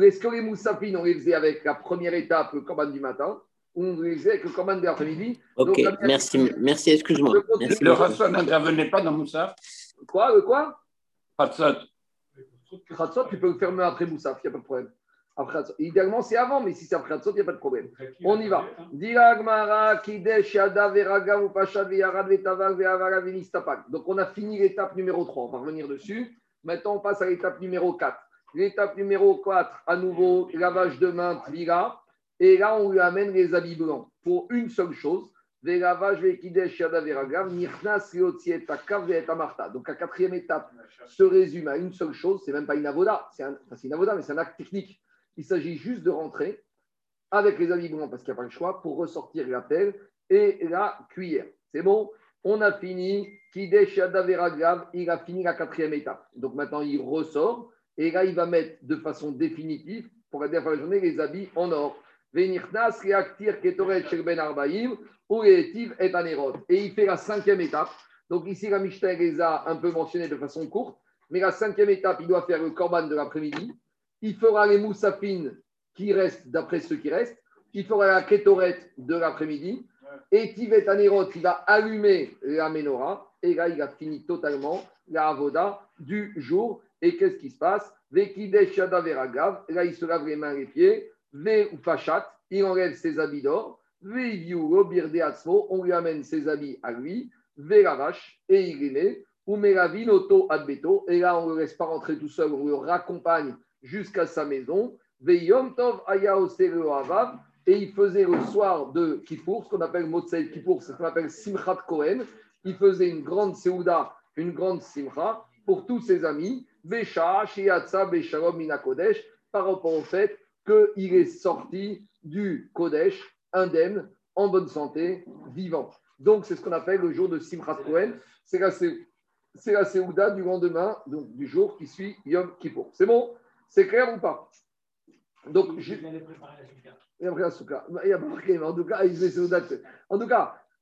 Est-ce que les moussafines, on les faisait avec la première étape, le corban du matin, ou on les faisait avec le corban de l'après-midi? Ok, Donc, la- merci, merci, excuse-moi. Merci Le beaucoup. Rasson n'intervenait pas dans Moussaf Quoi, le quoi? Khatsot, tu peux le faire même après Moussaf, il n'y a pas de problème. Après. Idéalement, c'est avant, mais si c'est après Khatsot, il n'y a pas de problème. On y va. Donc, on a fini l'étape numéro 3. On va revenir dessus. Maintenant, on passe à l'étape numéro 4. L'étape numéro 4, à nouveau, lavage de main, Tvira. Et là, on lui amène les habits blancs pour une seule chose. Donc, la quatrième étape se résume à une seule chose. C'est même pas une avoda. C'est un, une avoda, mais c'est un acte technique. Il s'agit juste de rentrer avec les habits blancs parce qu'il n'y a pas le choix pour ressortir la pelle et la cuillère. C'est bon? On a fini. Kidesh il a fini la quatrième étape. Donc maintenant, il ressort et là, il va mettre de façon définitive, pour la dernière fois de la journée, les habits en or. Ketoret, Uretiv et il fait la cinquième étape. Donc ici, la Mishnah les a un peu mentionné de façon courte. Mais la cinquième étape, il doit faire le korban de l'après-midi. Il fera les moussafines qui restent, d'après ceux qui restent. Il fera la kétorette de l'après-midi. Et Tivet Anerot, il va allumer la menorah. Et là, il a fini totalement la avoda du jour. Et qu'est-ce qui se passe? Là, il se lave les mains et les pieds. Ve ou il enlève ses habits d'or. Ve Birde Atzmo, on lui amène ses habits à lui. Ve la et il met. Ou Auto Adbeto. Et là, on ne le laisse pas rentrer tout seul, on le raccompagne jusqu'à sa maison. Ve Yom Tov Avav. Et il faisait le soir de Kippour, ce qu'on appelle Motsei Kippour, ce qu'on appelle Simchat Kohen. Il faisait une grande Seouda, une grande Simcha pour tous ses amis. Vesha, Shiatsa, Beshalom, Mina Kodesh, par rapport au fait qu'il est sorti du Kodesh indemne, en bonne santé, vivant. Donc, c'est ce qu'on appelle le jour de Simchat Kohen. C'est la, Seouda du lendemain, donc du jour qui suit Yom Kippour. C'est bon? C'est clair ou pas? Donc, Je. Il a marqué, en tout cas. En tout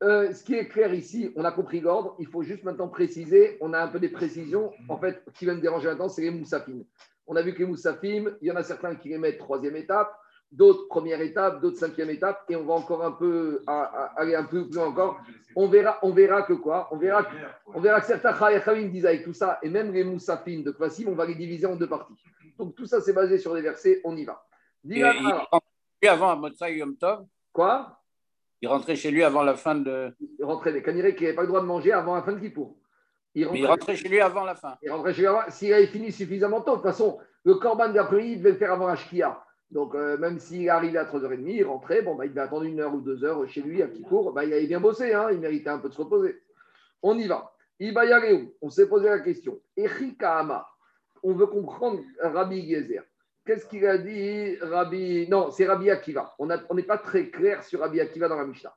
euh, ce qui est clair ici, on a compris l'ordre. Il faut juste maintenant préciser. On a un peu des précisions. En fait, ce qui va me déranger maintenant, c'est les moussafines. On a vu que les moussafines, il y en a certains qui les mettent troisième étape, d'autres première étape, d'autres cinquième étape, et on va encore un peu à- à- aller un peu plus loin encore. On verra, on verra que quoi? On verra, que- on verra que certains Chayachamim disent avec tout ça, et même les moussafines de Kvasim, on va les diviser en deux parties. Donc tout ça, c'est basé sur des versets. On y va. Et lui avant à Motsai Yom Tov? quoi? Il rentrait chez lui avant la fin de. Il rentrait des Kaniré qui n'avaient pas le droit de manger avant la fin de Kippour. Il rentrait chez lui avant la fin. il rentrait chez lui avant- s'il avait fini suffisamment tôt. De toute façon, le Corban d'après-midi, il devait le faire avant la Shkia. Donc, euh, même s'il arrivait à 3h30, il rentrait, bon, bah, il devait attendre une heure ou deux heures chez lui à Kippour. Bah, il avait bien bossé, hein, il méritait un peu de se reposer. On y va. Ibayareu, on s'est posé la question. Echikahama, on veut comprendre Rabbi Gezer. Qu'est-ce qu'il a dit Rabbi? Non, c'est Rabbi Akiva. On n'est pas très clair sur Rabbi Akiva dans la Mishnah.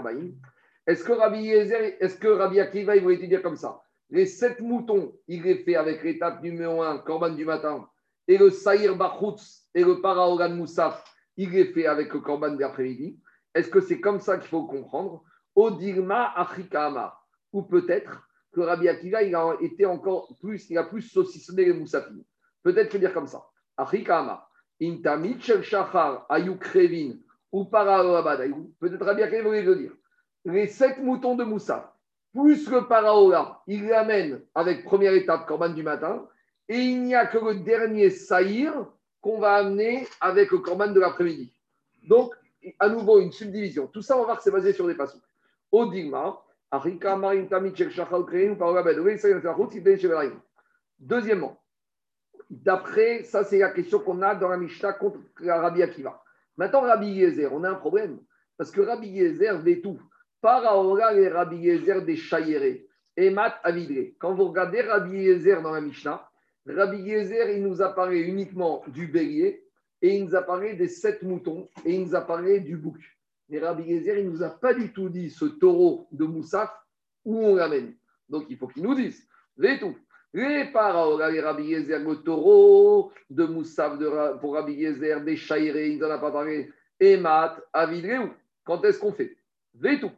Ben. Est-ce que Rabbi est-ce que Rabbi Akiva, il voulait te dire comme ça? Les sept moutons, il les fait avec l'étape numéro un, Corban du matin, et le Saïr Bachutz et le Paraoran Moussaf, il les fait avec le Corban de l'après-midi. Est-ce que c'est comme ça qu'il faut comprendre? Odirma Afrikama. Ou peut-être que Rabbi Akiva, il a été encore plus, il a plus saucissonné les Moussafim. Peut-être que dire comme ça. Afrikama. Intamit shel ayuk krevin ou. Peut-être Rabbi Akiva voulait le dire. Les sept moutons de Moussa, plus le paraola, il l'amène avec première étape, Corban du matin, et il n'y a que le dernier saïr qu'on va amener avec le Corban de l'après-midi. Donc, à nouveau, une subdivision. Tout ça, on va voir que c'est basé sur des Belaïm. Deuxièmement, d'après, ça c'est la question qu'on a dans la Mishnah contre Rabbi Akiva. Maintenant, Rabbi Yezer, on a un problème. Parce que Rabbi Yezer veut tout. Paraora et Rabbi Yezer des Chayéré. Et Mat Avidré. Quand vous regardez Rabbi Yezer dans la Mishnah, Rabbi Yezer, il nous apparaît uniquement du bélier et il nous apparaît des sept moutons et il nous apparaît du bouc. Mais Rabbi Yezer, il ne nous a pas du tout dit ce taureau de Moussaf où on l'amène. Donc il faut qu'il nous dise. Tout. Les paraola et Rabbi Yezer, le taureau de Moussaf de pour Rabbi Yezer, des Chayéré, il ne nous en a pas parlé. Et Mat Avidré. Quand est-ce qu'on fait? Tout.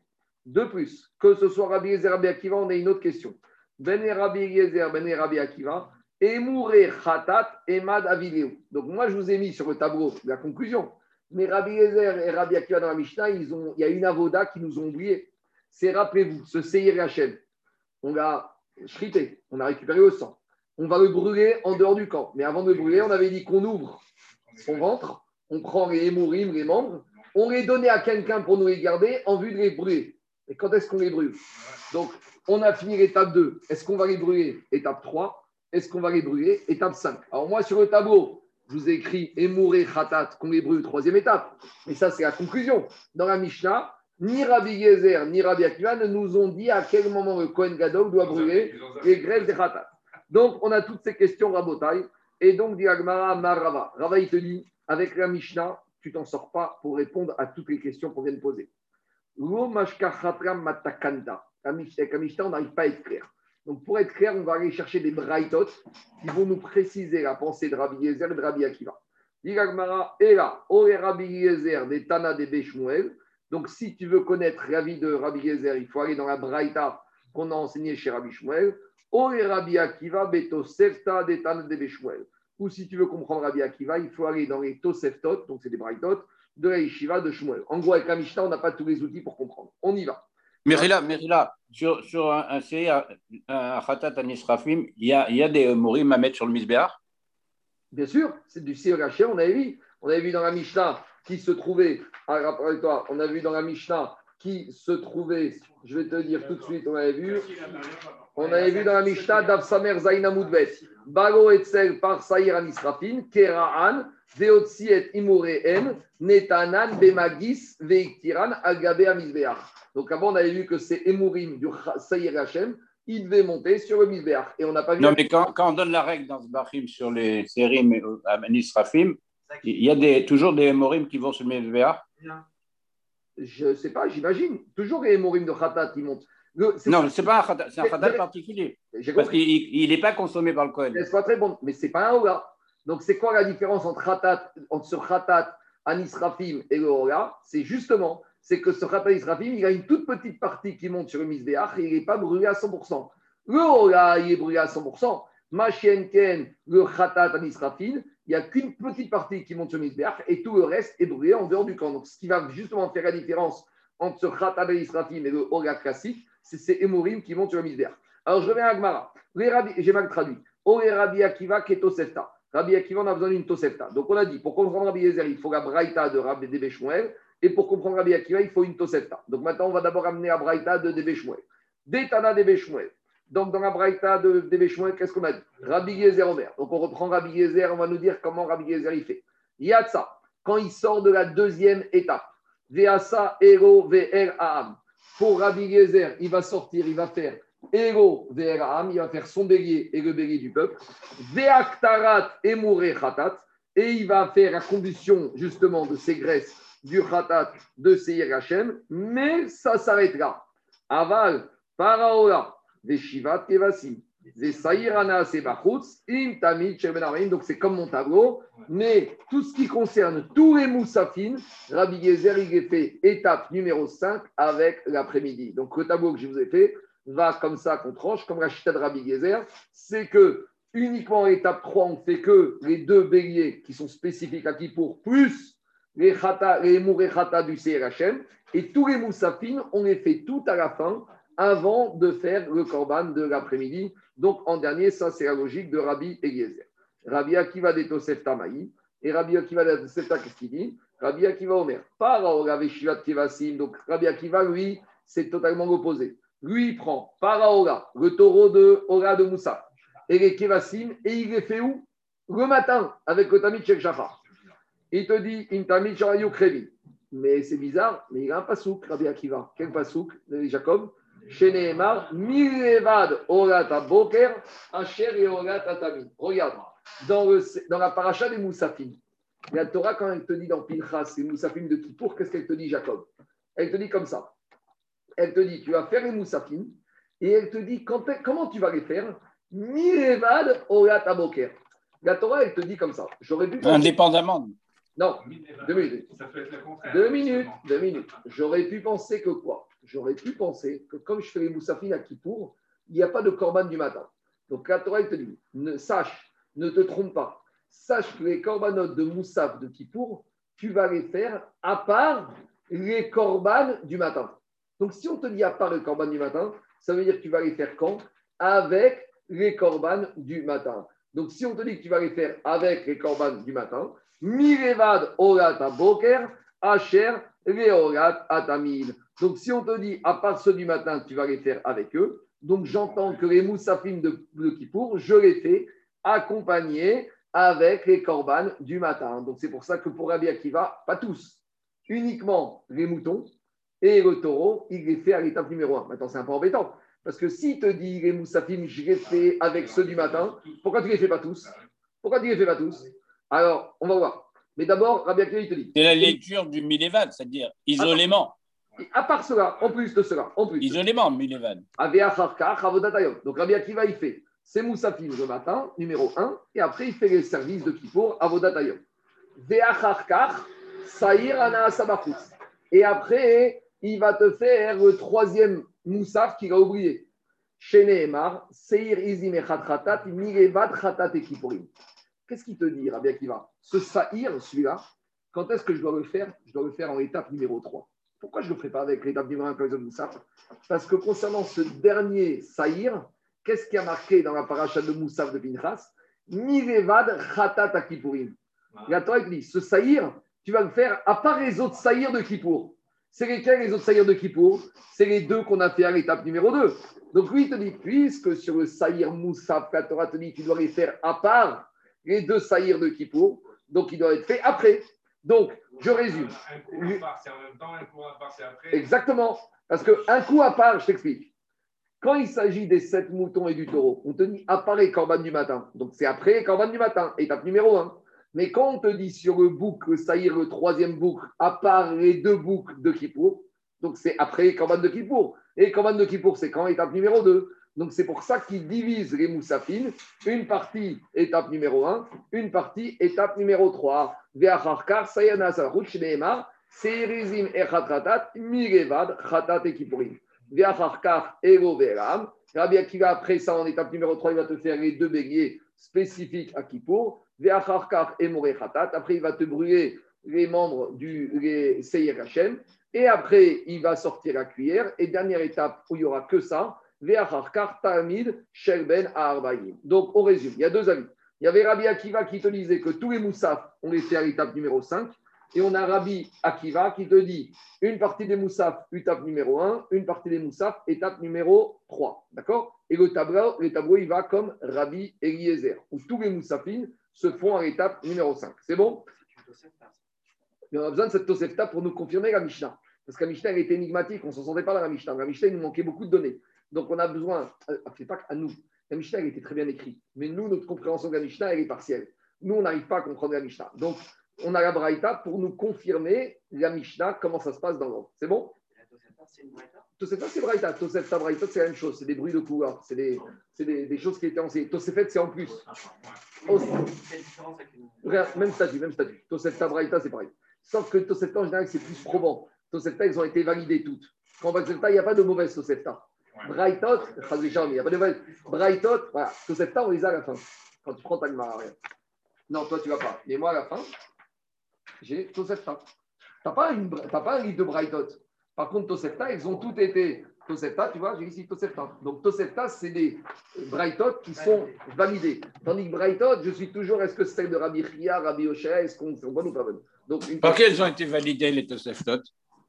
De plus, que ce soit Rabbi Yezer, Rabbi Akiva, on a une autre question. Ben Rabbi Yezer, Ben Rabbi Akiva, Emouré Khatat, Emad Avileu. Donc moi, je vous ai mis sur le tableau la conclusion. Mais Rabbi Yezer et Rabbi Akiva dans la Mishnah, ils ont, il y a une avoda qui nous ont oublié. C'est, rappelez-vous, ce Seir Hachem. On l'a shrité, on a récupéré le sang. On va le brûler en dehors du camp. Mais avant de le brûler, on avait dit qu'on ouvre son ventre, on prend les hémourim, les membres, on les donnait à quelqu'un pour nous les garder en vue de les brûler. Et quand est-ce qu'on les brûle? Donc, on a fini l'étape 2. Est-ce qu'on va les brûler? Étape 3. Est-ce qu'on va les brûler? Étape 5. Alors, moi, sur le tableau, je vous ai écrit Emouré Khatat, qu'on les brûle, troisième étape. Mais ça, c'est la conclusion. Dans la Mishnah, ni Rabbi Yezer, ni Rabbi Akiva ne nous ont dit à quel moment le Kohen Gadol doit brûler les graisses des Khatat. Donc, on a toutes ces questions rabotailles. Et donc, dit Agmara Marava. Rava, il te dit, avec la Mishnah, tu t'en sors pas pour répondre à toutes les questions qu'on vient de poser. Avec la Mishnah, on n'arrive pas à être clair. Donc, pour être clair, on va aller chercher des braïtot qui vont nous préciser la pensée de Rabbi Yezer et de Rabbi Akiva. Dit l'Agmara, et là, Ore Rabbi Yezer des Tana des Beshmuel. Donc, si tu veux connaître l'avis de Rabbi Yezer, il faut aller dans la braïta qu'on a enseignée chez Rabbi Shmuel. Ore Rabbi Akiva beto sefta Beshmuel. Ou si tu veux comprendre Rabbi Akiva, il faut aller dans les Toseftot, donc c'est des braïtot, de la Yeshiva de Shmuel. En gros, avec la Mishnah, on n'a pas tous les outils pour comprendre. On y va. Merila, Merila, sur, sur un, un un Khatat Anisrafim, il y a, il y a des Morim à mettre sur le Misbéach Bien sûr, c'est du Sir Hachem, on avait vu. On avait vu dans la Mishnah qui se trouvait, rappelle-toi, on a vu dans la Mishnah qui se trouvait, je vais te dire tout de suite, on avait vu, on avait vu dans la Mishnah d'Avsamer Zaina Moudbet, Bago Etzel par Saïr Anisrafin, Keraan, Veotsi et Imureen, Netanan, Bemagis, Veiktiran, Agabe Amizbeach. Donc avant, on avait vu que c'est Emurim du Saïr Hachem, il devait monter sur le Mizbeach. Et on n'a pas vu. Non, mais quand, on donne la règle dans ce Bachim sur les Sérim et euh, Anisrafim, il y a des, toujours des Morim qui vont sur le Misbéach Je ne sais pas, j'imagine. Toujours les Morim de Khatat qui montent. Le- Non, c'est pas un Khatat, c'est un Khatat particulier. Parce qu'il n'est pas consommé par le Kohen. C'est pas très bon, mais c'est pas un Ola. Donc, c'est quoi la différence entre Khatat, entre ce Khatat, Anisrafim et le Ola? C'est justement, c'est que ce Khatat Anisrafim, il a une toute petite partie qui monte sur le Misbéach et il n'est pas brûlé à 100%. Le Ola, il est brûlé à 100%. Machienken, le Khatat Anisrafim, il n'y a qu'une petite partie qui monte sur le Misbéach et tout le reste est brûlé en dehors du camp. Donc, ce qui va justement faire la différence entre ce Khatat Anisrafim et le Ola classique, c'est ces Emorim qui montent sur le Misbéach. Alors, je reviens à Agmara. J'ai mal traduit. O et Rabbi Akiva Ketosefta. Rabbi Akiva, on a besoin d'une Tosefta. Donc, on a dit, pour comprendre Rabbi Yezer, il faut la Braïta de Rabbi Debe Shmuel. Et pour comprendre Rabbi Akiva, il faut une Tosefta. Donc, maintenant, on va d'abord amener la Braïta de Debe Shmuel. Detana Debe Shmuel. Donc, dans la Braïta de Shmuel, qu'est-ce qu'on a dit? Rabbi Yezer Omer. Donc, on reprend Rabbi Yezer, on va nous dire comment Rabbi Yezer il fait. Yatsa, quand il sort de la deuxième étape. Veasa Ero Ve'er Aham. Pour Rabbi Eliezer, il va sortir, il va faire Ego Ve'eram, il va faire son bélier et le bélier du peuple. Ve'aktarat Emure Khatat, et il va faire la combustion justement de ces graisses du Khatat de Seir Hashem, mais ça s'arrête là. Aval, Paraola, Veshivat Kevasim, donc c'est comme mon tableau, mais tout ce qui concerne tous les moussafines, Rabbi Gezer, il est fait étape numéro 5 avec l'après-midi. Donc le tableau que je vous ai fait va comme ça qu'on tranche, comme la chita de Rabbi Gezer, c'est que uniquement en étape 3, on fait que les deux béliers qui sont spécifiques à Kippour, plus les, khata, les du CRHM, et tous les moussafines, on les fait tout à la fin, avant de faire le korban de l'après-midi. Donc en dernier, ça c'est la logique de Rabbi Eliezer. Rabbi Akiva de Tosef Tamaï, et Rabbi Akiva de Tosef qu'est-ce qu'il dit? Rabbi Akiva Omer, par Shivat Kevasim, donc Rabbi Akiva, lui, c'est totalement l'opposé. Lui, il prend Paraola, le taureau de Ora de Moussa, et les Kevasim, et il les fait où? Le matin, avec le Tamid Shek Shachar. Il te dit, Intamid Sharayu Krevi. Mais c'est bizarre, mais il a un pasouk, Rabbi Akiva. Quel pasouk Jacob? Chez Nehemar, Milevad Orata Boker, Asher et Orata. Regarde, dans, le, dans la paracha des Moussafim, la Torah, quand elle te dit dans Pinchas, les Moussafim de Kippour, qu'est-ce qu'elle te dit, Jacob? Elle te dit comme ça. Elle te dit, tu vas faire les Moussafim, et elle te dit quand, comment tu vas les faire? Milevad Orata Boker. La Torah, elle te dit comme ça. J'aurais pu. Indépendamment. Non, deux minutes. Ça peut être le contraire. Deux minutes, deux minutes. J'aurais pu penser que quoi? J'aurais pu penser que comme je fais les moussafines à Kippour, il n'y a pas de corban du matin. Donc la Torah, elle te dit, ne, sache, ne te trompe pas, sache que les corbanotes de moussaf de Kippour, tu vas les faire à part les corbanes du matin. Donc si on te dit à part les corbanes du matin, ça veut dire que tu vas les faire quand? Avec les corbanes du matin. Donc si on te dit que tu vas les faire avec les corbanes du matin, Mirevad Orat Boker, Asher Leorat Atamil. Donc, si on te dit, à part ceux du matin, tu vas les faire avec eux, donc j'entends que les moussafim de, Kippour, je les fais accompagner avec les corbanes du matin. Donc, c'est pour ça que pour Rabbi Akiva, pas tous, uniquement les moutons et le taureau, il les fait à l'étape numéro 1. Maintenant, c'est un peu embêtant. Parce que si te dit les moussafim, je les fais avec ceux du matin, pourquoi tu les fais pas tous? Pourquoi tu les fais pas tous? Alors, on va voir. Mais d'abord, Rabbi Akiva, il te dit. C'est la lecture du Milevad, c'est-à-dire isolément. À part cela, en plus de cela, en plus. Isolément, Milevad. Donc Rabbi Akiva, il fait ses moussafim le matin, numéro 1, et après, il fait les services de Kippour, Avodatayom. Et après, il va te faire le troisième moussaf qu'il a oublié. Qu'est-ce qu'il te dit, Rabbi Akiva? Ce saïr, celui-là, quand est-ce que je dois le faire? Je dois le faire en étape numéro 3. Pourquoi je ne le ferai pas avec l'étape numéro 1 comme les Moussaf Parce que concernant ce dernier saïr, qu'est-ce qui a marqué dans la paracha de Moussaf de Pinchas? Mirevad Khatat Akipurim. La Torah dit ce saïr, tu vas le faire à part les autres saïrs de Kippour. C'est lesquels les autres saïrs de Kippour? C'est les deux qu'on a fait à l'étape numéro 2. Donc lui, il te dit, puisque sur le saïr Moussaf, la Torah te dit, tu dois les faire à part les deux saïrs de Kippour, donc il doit être fait après. Donc, je résume. Un coup à part, c'est en même temps, un coup à part, c'est après. Exactement. Parce qu'un coup à part, je t'explique. Quand il s'agit des sept moutons et du taureau, on te dit les corbanes du matin. Donc, c'est après les corbanes du matin, étape numéro un. Mais quand on te dit sur le bouc, le saïr, le troisième bouc, à part les deux boucs de Kippour, donc c'est après les corbanes de Kippour. Et les corbanes de Kippour, c'est quand? Étape numéro 2. Donc c'est pour ça qu'ils divisent les moussafines, une partie étape numéro 1, une partie étape numéro 3. Ve'acharkar sayana saruch neemar, seirizim echatratat, mirevad, chatat et kippurim. Ve'acharkar ego ve'ram. Rabbi Akiva, après ça, en étape numéro 3, il va te faire les deux béliers spécifiques à Kippour. Ve'acharkar emore chatat. Après, il va te brûler les membres du Seir. Et après, il va sortir la cuillère. Et dernière étape où il n'y aura que ça, donc, on résume. Il y a deux avis. Il y avait Rabbi Akiva qui te disait que tous les moussafs, on les fait à l'étape numéro 5. Et on a Rabbi Akiva qui te dit une partie des moussafs, étape numéro 1, une partie des moussafs, étape numéro 3. D'accord? Et le tableau, le tableau, il va comme Rabbi Eliezer, où tous les moussafines se font à l'étape numéro 5. C'est bon? On a besoin de cette Tosefta pour nous confirmer la Mishnah. Parce que la Mishnah, elle était énigmatique, on ne s'en sentait pas dans la Mishnah. La Mishnah, il nous manquait beaucoup de données. Donc, on a besoin, euh, c'est pas à nous. La Mishnah, elle était très bien écrite. Mais nous, notre compréhension de la Mishnah, elle est partielle. Nous, on n'arrive pas à comprendre la Mishnah. Donc, on a la Braïta pour nous confirmer la Mishnah, comment ça se passe dans l'ordre. C'est bon? Tosefta, c'est Braïta. Tosefta, Braïta, c'est la même chose. C'est des bruits de couloir. C'est des, des, des choses qui étaient enseignées. Tosefet, c'est en plus. Même statut, même statut. Tosefta, Braïta, c'est pareil. Sauf que Tosefta, en général, c'est plus probant. Tosefta, ils ont été validés toutes. Quand on Tosefta, il n'y a pas de mauvaise Tosefta. Braïtot, il n'y a pas de voilà. On les a à la fin. Quand tu prends ta Gemara. Non, toi, tu vas pas. Mais moi, à la fin, j'ai Tosefta. Tu n'as pas, un livre de Braïtot. Par contre, Tosefta, ils ont toutes été. Tosefta, tu vois, j'ai ici Tosefta. Donc, Tosefta, c'est des Braïtot qui sont validés. Tandis que Braïtot, je suis toujours, est-ce que c'est celle de Rabbi Chia, Rabbi Oshé, est-ce qu'on sont bonnes ou pas bonnes Donc, Par qui elles ont été validées, les Toseftot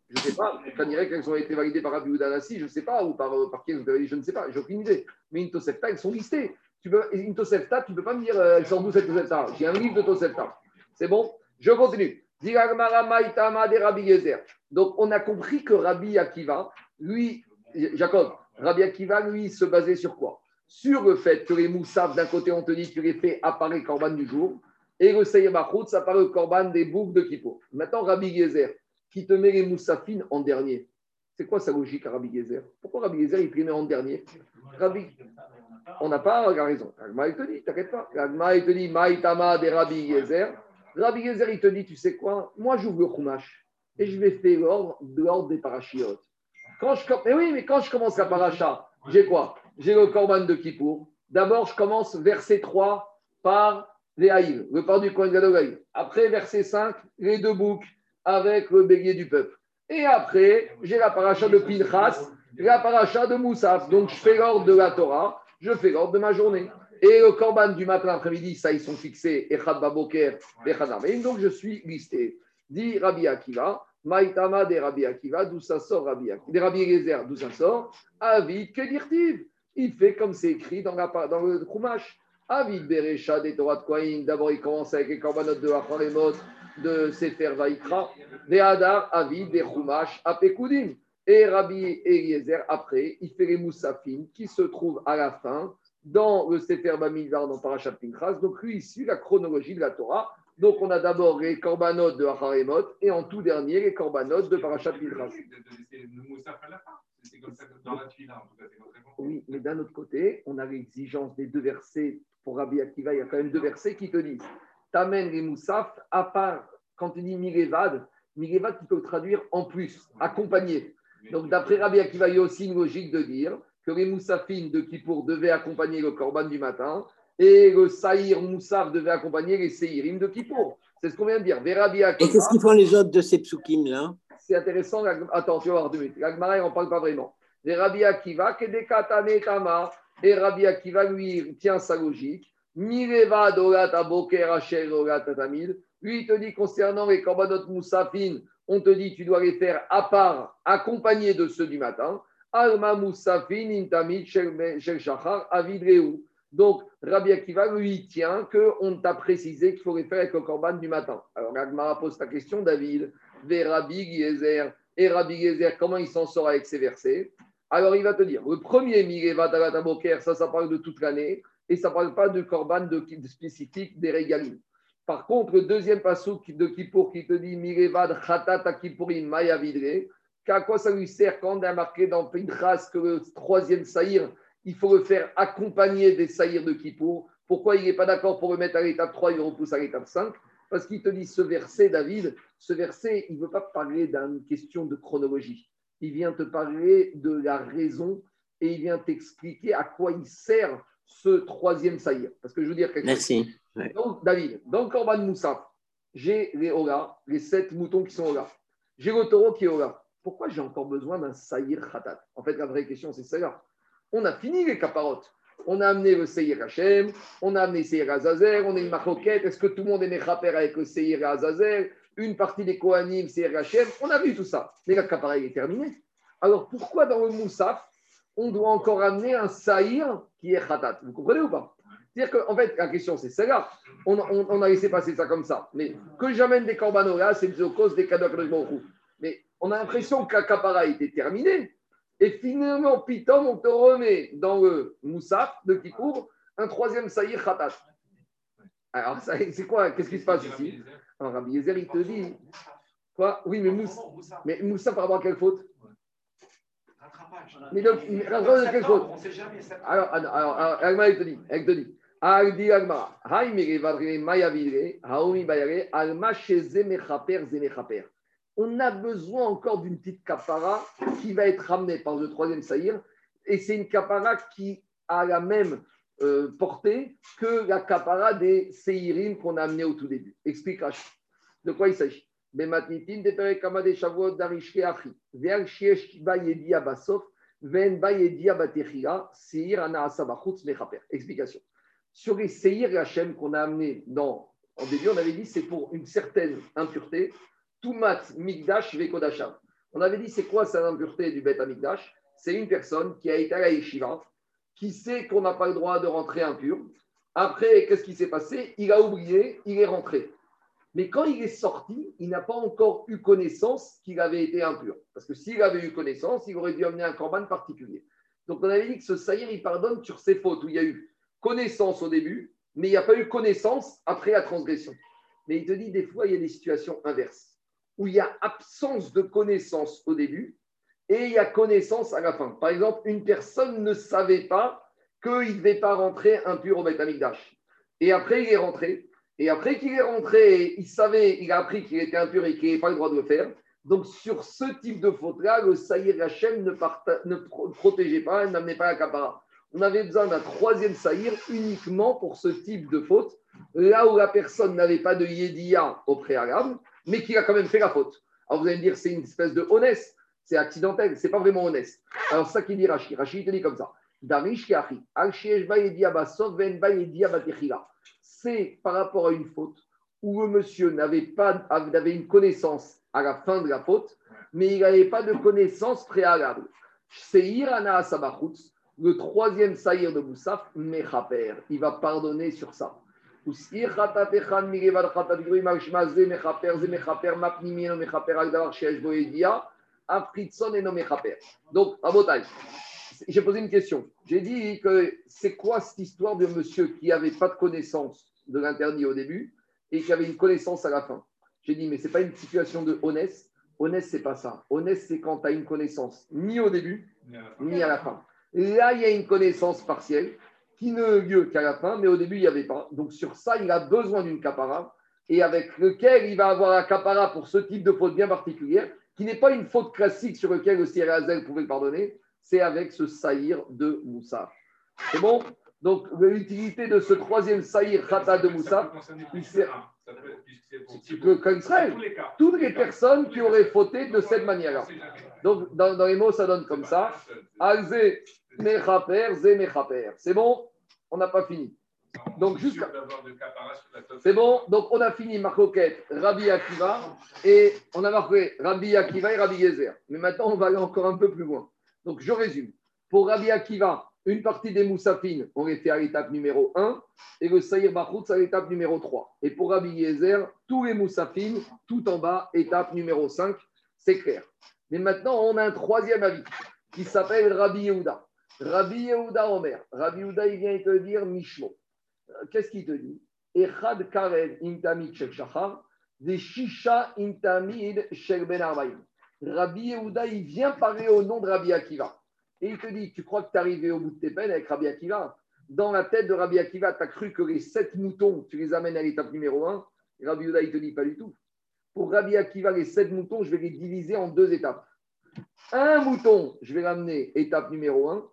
je ne sais pas, dirais qu'elles ont été validées par Rabbi Oudanassi, je ne sais pas, ou par, par qui elles ont été validées, je ne sais pas, j'ai aucune idée. Mais une Tosefta, elles sont listées. Tu peux, une Tosefta, tu ne peux pas me dire, euh, elle sort d'où cette Tosefta? J'ai un livre de Tosefta. C'est bon? Je continue. Donc, on a compris que Rabbi Akiva, lui, Jacob, Rabbi Akiva, lui, se basait sur quoi? Sur le fait que les moussafs, d'un côté, on te dit, tu les fais apparaître corban du jour, et le Seyem Achout, ça paraît le corban des boucles de Kippo. Maintenant, Rabbi Yezer, qui te met les moussafines en dernier. C'est quoi sa logique à Rabbi Yezer Pourquoi Rabbi Yezer, il te met en dernier? Rabbi, on n'a pas raison. Agma, il te dit, t'inquiète pas. Agma, il te dit, Maïtama de Rabbi Yezer. Rabbi Yezer, il te dit, tu sais quoi? Moi, j'ouvre le Chumash et je vais faire l'ordre de l'ordre des parachiotes. Quand je, mais oui, mais quand je commence la paracha, j'ai quoi? J'ai le Korban de Kippour. D'abord, je commence verset 3 par les Haïl, le part du Gadol Haïl. Après, verset 5, les deux boucs avec le bélier du peuple. Et après, j'ai la paracha de Pinchas, la paracha de Moussaf. Donc, je fais l'ordre de la Torah, je fais l'ordre de ma journée. Et le Korban du matin après-midi, ça, ils sont fixés, Echad Baboker, Echad Amen. Donc, je suis listé. Dit Rabbi Akiva, Maïtama des Rabbi Akiva, d'où ça sort Rabbi Akiva, des Rabbi Eliezer, d'où ça sort Avid, que dire-t-il? Il fait comme c'est écrit dans, la, dans le Chumash. Avid Berecha des Torah de Kohanim. D'abord, il commence avec les korbanot de Acharemot, de Sefer Vaikra, des Hadar, Avid, des Chumash, Apekudim. Et Rabbi Eliezer, après, il fait les Moussafim qui se trouvent à la fin dans le Sefer Bamidbar, dans Parashat Pinchas. Donc, lui, il suit la chronologie de la Torah. Donc, on a d'abord les korbanot de Acharemot et en tout dernier, les korbanot de Parashat réponse. Oui, mais d'un autre côté, on a l'exigence des deux versets. Pour Rabbi Akiva, il y a quand même deux versets qui te disent T'amènes les moussaf, à part quand tu dis Mirevad, Mirevad, tu peux le traduire en plus, accompagné. Donc, d'après Rabbi Akiva, il y a aussi une logique de dire que les moussafines de Kippour devaient accompagner le korban du matin et le saïr moussaf devait accompagner les séirim de Kippour. C'est ce qu'on vient de dire. Et qu'est-ce qu'ils font les autres de ces psukim là? C'est intéressant. Attends, tu vas voir deux minutes. N'en parle pas vraiment. Les Rabbi Akiva, Kedekatane Tama, et Rabbi Akiva, lui, il tient sa logique. Mireva dolat aboker asher dolat tamid. Lui, il te dit concernant les korbanot moussafin, on te dit tu dois les faire à part, accompagnés de ceux du matin. Alma moussafin intamid shel shachar avidreu. Donc, Rabbi Akiva, lui, tient qu'on t'a précisé qu'il faut les faire avec le korban du matin. Alors, la Gemara pose ta question, David vers Rabbi Giezer. Et Rabbi Giezer, comment il s'en sort avec ces versets? Alors, il va te dire, le premier Mireva Talat Boker, ça, ça parle de toute l'année, et ça ne parle pas de korban de, spécifique des régalim. Par contre, le deuxième passouk de Kippour qui te dit Mirevad Khatat Kippurim Maya Vidre, qu'à quoi ça lui sert quand on a marqué dans Pinchas que le troisième saïr, il faut le faire accompagner des saïrs de Kippour? Pourquoi il n'est pas d'accord pour le mettre à l'étape 3, il le repousse à l'étape 5 Parce qu'il te dit ce verset, David, ce verset, il ne veut pas parler d'une question de chronologie. Il vient te parler de la raison et il vient t'expliquer à quoi il sert ce troisième saïr. Parce que je veux dire quelque chose. Merci. Donc, David, dans le Corban Moussaf, j'ai les Ola, les sept moutons qui sont Ola. J'ai le taureau qui est Ola. Pourquoi j'ai encore besoin d'un Saïr Khatat? En fait, la vraie question, c'est celle-là. On a fini les caparotes. On a amené le Seir Hachem, on a amené Seir Azazel, on a une maroquette. Est-ce que tout le monde est Mechaper avec le Seir Azazel? Une partie des Kohanim, Seir Hachem. On a vu tout ça. Mais la capara est terminée. Alors pourquoi dans le Moussaf, on doit encore amener un Saïr qui est Khatat Vous comprenez ou pas? C'est-à-dire qu'en fait, la question, c'est celle-là. On, a laissé passer ça comme ça. Mais que j'amène des corbanolas, c'est à cause des Hu. Mais On a l'impression que la était terminée. Et finalement, Pitom, on te remet dans le Moussaf de Kikour un troisième Saïr Khatat. Alors, c'est quoi? Qu'est-ce qui se passe ici? Alors, Rabbi Yezer, il te dit Quoi? Oui, mais Moussa, mais Moussa par rapport à quelle faute? Rattrapage. Mais donc, il rattrape de quelle faute On ne sait jamais. Alors, alors, alors, alors, Agma, il te dit, elle te dit, Agdi Agma, Haïmire Vadre Mayavire, Haomi Bayare, Alma Sheze Mechaper Zemechaper. On a besoin encore d'une petite kapara qui va être ramenée par le troisième saïr, et c'est une kapara qui a la même euh, portée que la kapara des seirim qu'on a amené au tout début. Explique Rashi. De quoi il s'agit? Bematnitin de Perekama de Shavuot Darishke Shiesh Ven Seir Ana Mechaper. Explication. Sur les Seir Hachem qu'on a amené dans, en début, on avait dit c'est pour une certaine impureté, Tumat Migdash Vekodashav. On avait dit c'est quoi cette impureté du Bet Amigdash C'est une personne qui a été à la yeshiva, qui sait qu'on n'a pas le droit de rentrer impur. Après, qu'est-ce qui s'est passé? Il a oublié, il est rentré. Mais quand il est sorti, il n'a pas encore eu connaissance qu'il avait été impur. Parce que s'il avait eu connaissance, il aurait dû amener un corban particulier. Donc on avait dit que ce saïr, il pardonne sur ses fautes, où il y a eu connaissance au début, mais il n'y a pas eu connaissance après la transgression. Mais il te dit, des fois, il y a des situations inverses, où il y a absence de connaissance au début, et il y a connaissance à la fin. Par exemple, une personne ne savait pas qu'il ne devait pas rentrer impur au Beth. Et après, il est rentré. Et après qu'il est rentré, il savait, il a appris qu'il était impur et qu'il n'avait pas le droit de le faire. Donc, sur ce type de faute-là, le Saïr Hachem ne, protégeait pas, n'amenait pas la capara. On avait besoin d'un troisième Saïr uniquement pour ce type de faute, là où la personne n'avait pas de Yédia au préalable, mais qui a quand même fait la faute. Alors, vous allez me dire, c'est une espèce de honnête, c'est accidentel, c'est pas vraiment honnête. Alors, ça qui dit Rashi, il te dit comme ça. Darish Keachi, Al Sheesh Ba Yedia Basov, Ven Ba. C'est par rapport à une faute où le monsieur n'avait pas avait une connaissance à la fin de la faute, mais il n'avait pas de connaissance préalable. Seir Ana Sabachutz, le troisième saïr de Moussaf, Mechaper, il va pardonner sur ça. Donc, à j'ai posé une question. J'ai dit que c'est quoi cette histoire de monsieur qui n'avait pas de connaissance de l'interdit au début et qui avait une connaissance à la fin? J'ai dit, mais ce n'est pas une situation de honnête. Honnête, c'est pas ça. Honnête, c'est quand tu as une connaissance ni au début, ni à la fin. Là, il y a une connaissance partielle qui ne lieu qu'à la fin, mais au début, il n'y avait pas. Donc, sur ça, il a besoin d'une capara et avec lequel il va avoir un capara pour ce type de faute bien particulière, qui n'est pas une faute classique sur laquelle le Azel pouvait le pardonner, c'est avec ce saïr de Moussa. C'est bon? Donc, l'utilité de ce troisième saïr Khata de Moussa, il sert- tu peux Israël. toutes les personnes qui auraient fauté de cette manière-là. Donc, dans, dans les mots, ça donne comme ça. C'est bon? On n'a pas fini. Donc, C'est bon? Donc, on a fini Marcoquette, Rabbi Akiva, et on a marqué Rabbi Akiva et Rabbi Gezer. Mais maintenant, on va aller encore un peu plus loin. Donc, je résume. Pour Rabbi Akiva, une partie des moussafines, on les fait à l'étape numéro 1, et le Saïr Bachoutz à l'étape numéro 3. Et pour Rabbi Yezer, tous les moussafines, tout en bas, étape numéro 5, c'est clair. Mais maintenant, on a un troisième avis qui s'appelle Rabbi Yehuda. Rabbi Yehuda Omer. Rabbi Yehuda, il vient te dire Mishmo. Euh, Qu'est-ce qu'il te dit? Echad Karev Intamid Shel Shachar, des Shisha Intamid Shel Ben Arbaïm. Rabbi Yehuda, il vient parler au nom de Rabbi Akiva. Et il te dit, tu crois que tu es arrivé au bout de tes peines avec Rabbi Akiva? Dans la tête de Rabbi Akiva, tu as cru que les sept moutons, tu les amènes à l'étape numéro 1. Rabbi Yehuda, il te dit pas du tout. Pour Rabbi Akiva, les sept moutons, je vais les diviser en deux étapes. Un mouton, je vais l'amener étape numéro 1.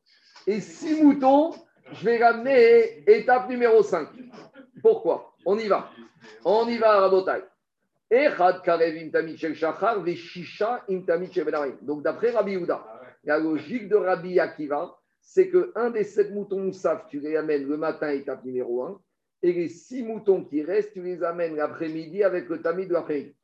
Et six moutons, je vais l'amener étape numéro 5. Pourquoi? On y va. On y va Rabotai. Donc d'après Rabbi Yehuda, la logique de Rabbi Akiva, c'est que un des sept moutons tu les amènes le matin, étape numéro 1, et les six moutons qui restent, tu les amènes l'après-midi avec le tamis de l'après-midi.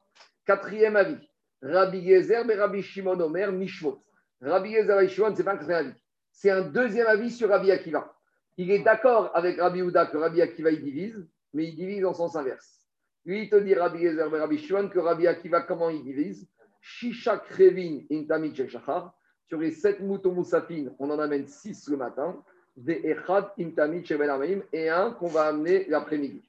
Quatrième avis, Rabbi Gezer, mais Rabbi Shimon Omer, Mishmot. Rabbi Gezer et Shimon, c'est pas un quatrième avis. C'est un deuxième avis sur Rabbi Akiva. Il est d'accord avec Rabbi Yehuda que Rabbi Akiva il divise, mais il divise en sens inverse. Lui, il te dit Rabbi Gezer, mais Rabbi Shimon, que Rabbi Akiva, comment il divise? Shisha Krevin Intamit Shachar. Sur les sept moutons on en amène six le matin. Des Echad Intamit Shebel Amaim et un qu'on va amener l'après-midi.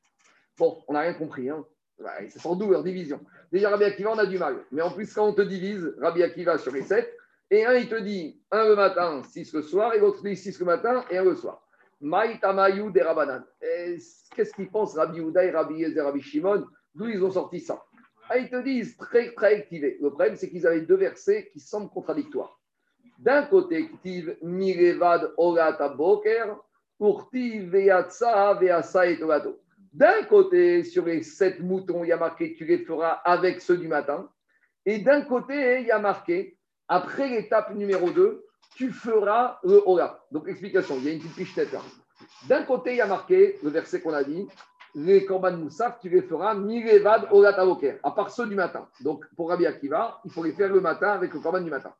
Bon, on n'a rien compris. Hein. Ouais, c'est sans doute leur division. Déjà, Rabbi Akiva, on a du mal. Mais en plus, quand on te divise Rabbi Akiva sur les sept, et un, il te dit un le matin, six le soir, et l'autre dit six le matin et un le soir. Maïtamayu des Rabanan. Qu'est-ce qu'ils pensent Rabbi Houda et Rabbi Yezer, Rabbi Shimon D'où ils ont sorti ça? Ah, Ils te disent très, très activés. Le problème, c'est qu'ils avaient deux versets qui semblent contradictoires. D'un côté, Ktiv Mirevad Orata Boker, et Togato. D'un côté, sur les sept moutons, il y a marqué tu les feras avec ceux du matin. Et d'un côté, il y a marqué après l'étape numéro 2, tu feras le. Donc, explication, il y a une petite pichenette là. D'un côté, il y a marqué le verset qu'on a dit les korban moussaf, tu les feras mirevad Ola Tavoker, à part ceux du matin. Donc, pour Rabbi Akiva, il faut les faire le matin avec le korban du matin.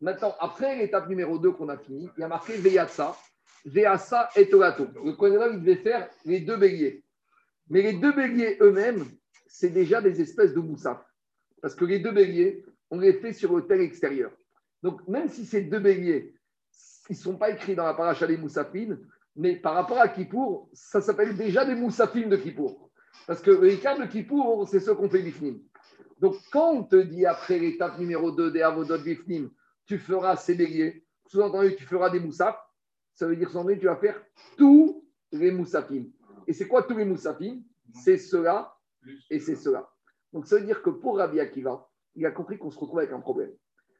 Maintenant, après l'étape numéro 2 qu'on a fini, il y a marqué Veyatsa, Veyasa et Togato. Le Kohen il devait faire les deux béliers. Mais les deux béliers eux-mêmes, c'est déjà des espèces de moussaf. Parce que les deux béliers, on les fait sur le tel extérieur. Donc, même si ces deux béliers, ils ne sont pas écrits dans la paracha des moussafines, mais par rapport à Kippour, ça s'appelle déjà des moussafines de Kippour. Parce que les cas de Kippour, c'est ceux qu'on fait Bifnim. Donc, quand on te dit après l'étape numéro 2 des Avodot Bifnim, tu feras ces béliers, sous-entendu, tu feras des moussafs, ça veut dire sous-entendu, tu vas faire tous les moussafines. Et c'est quoi tous les moussafines? C'est cela et c'est cela. Donc, ça veut dire que pour Rabbi Akiva, il a compris qu'on se retrouve avec un problème.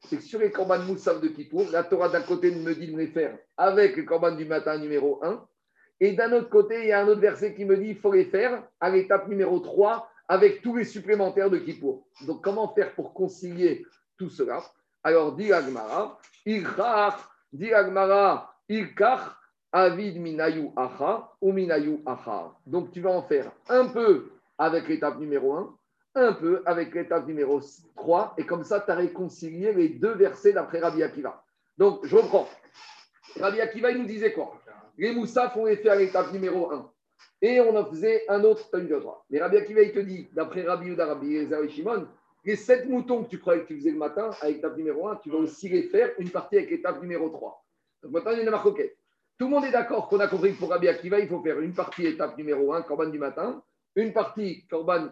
C'est que sur les corbanes moussaf de Kippour, la Torah d'un côté me dit de les faire avec les corbanes du matin numéro 1, et d'un autre côté, il y a un autre verset qui me dit qu'il faut les faire à l'étape numéro 3 avec tous les supplémentaires de Kippour. Donc, comment faire pour concilier tout cela? Alors, dit Agmara, dit Agmara, Ilkar, Avid minayu acha ou minayu acha. Donc, tu vas en faire un peu avec l'étape numéro 1, un peu avec l'étape numéro 3, et comme ça, tu as réconcilié les deux versets d'après Rabbi Akiva. Donc, je reprends. Rabbi Akiva, il nous disait quoi? Les moussafs, on les à l'étape numéro 1. Et on en faisait un autre une de droit. Mais Rabbi Akiva, il te dit, d'après Rabbi Yuda, Rabbi et Shimon, les sept moutons que tu croyais que tu faisais le matin avec l'étape numéro 1, tu vas aussi les faire une partie avec l'étape numéro 3. Donc maintenant, il y a une marque Tout le monde est d'accord qu'on a compris que pour Rabbi Akiva, il faut faire une partie étape numéro 1, Corban du matin, une partie Corban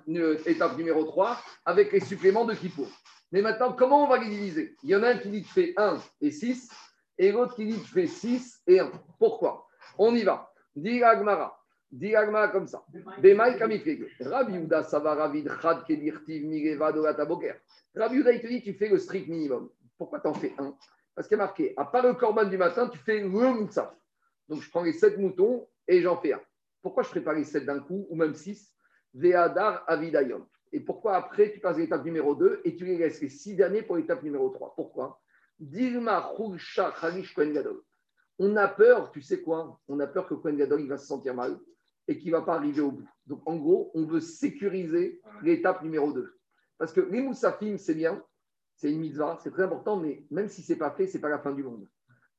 étape numéro 3 avec les suppléments de Kippour. Mais maintenant, comment on va les diviser Il y en a un qui dit que tu fais 1 et 6 et l'autre qui dit que tu fais 6 et 1. Pourquoi? On y va. Dit Agmara. Dit Agmara comme ça. Bemaï kamifeg. Rabbi Uda Savaravid Chad Kedirtiv Mireva Boker. Rabbi il te dit tu fais le strict minimum. Pourquoi tu en fais 1 Parce qu'il y a marqué, à part le Corban du matin, tu fais le Moussaf. Donc je prends les 7 moutons et j'en fais un. Pourquoi je prépare les 7 d'un coup, ou même 6 Veadar Avidayom. Et pourquoi après, tu passes à l'étape numéro 2 et tu les laisses les 6 derniers pour l'étape numéro 3 Pourquoi? Dilma. On a peur, tu sais quoi? On a peur que Kohen Gadol il va se sentir mal et qu'il ne va pas arriver au bout. Donc en gros, on veut sécuriser l'étape numéro 2. Parce que les c'est bien, c'est une mitzvah, c'est très important, mais même si ce n'est pas fait, ce n'est pas la fin du monde.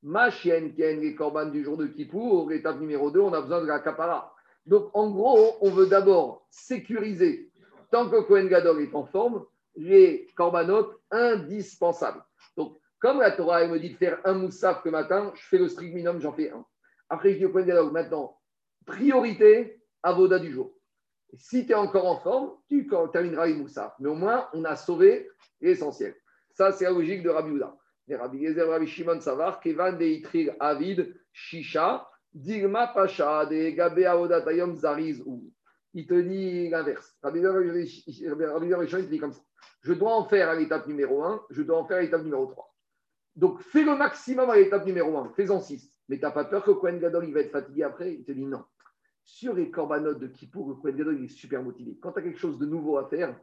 Ma chienne, Ken, les korban du jour de Kippour, l'étape numéro 2, on a besoin de la kapara. Donc, en gros, on veut d'abord sécuriser, tant que Cohen Gadol est en forme, les corbanotes indispensables. Donc, comme la Torah elle me dit de faire un moussaf le matin, je fais le strict minimum, j'en fais un. Après, je dis au Cohen Gadol, maintenant, priorité à Voda du jour. Si tu es encore en forme, tu termineras les moussaf. Mais au moins, on a sauvé l'essentiel. Ça, c'est la logique de Rabbi Houda. Rabbi Gezer, Rabbi Shimon Savar, Kevan de Avid, Shisha, Digma Pacha, de Gabe Aodatayom Zariz ou. Il te dit l'inverse. Rabbi Gezer, il te dit comme ça. Je dois en faire à l'étape numéro 1, je dois en faire à l'étape numéro 3. Donc, fais le maximum à l'étape numéro 1, fais-en 6. Mais tu n'as pas peur que Cohen Gadol il va être fatigué après? Il te dit non. Sur les corbanotes de Kippour, le Gadol est super motivé. Quand tu as quelque chose de nouveau à faire,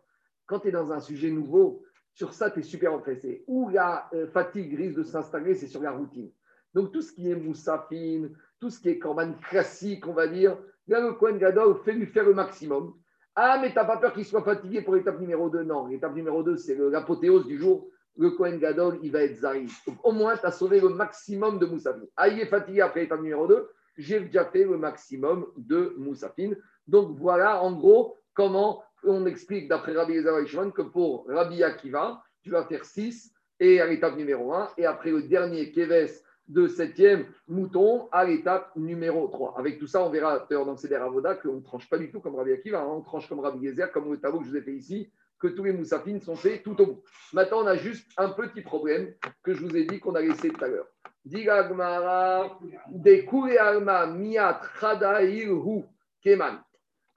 quand tu es dans un sujet nouveau, sur ça, tu es super empressé. Où la euh, fatigue risque de s'installer, c'est sur la routine. Donc, tout ce qui est moussafine, tout ce qui est corban classique, on va dire, là, le Kohen Gadol fait lui faire le maximum. Ah, mais tu n'as pas peur qu'il soit fatigué pour l'étape numéro 2 Non, l'étape numéro 2, c'est l'apothéose du jour. Le Kohen Gadol, il va être Zari. Au moins, tu as sauvé le maximum de moussafine. Ah, il est fatigué après l'étape numéro 2. J'ai déjà fait le maximum de moussafine. Donc, voilà, en gros, comment on explique d'après Rabbi Ezra que pour Rabbi Akiva, tu vas faire 6 et à l'étape numéro 1. Et après le dernier Keves de septième mouton à l'étape numéro 3. Avec tout ça, on verra dans le Seder qu'on ne tranche pas du tout comme Rabbi Akiva, hein. on tranche comme Rabbi Gezer, comme le tableau que je vous ai fait ici, que tous les moussafines sont faits tout au bout. Maintenant, on a juste un petit problème que je vous ai dit qu'on a laissé tout à l'heure. Diga Gmara, alma miat.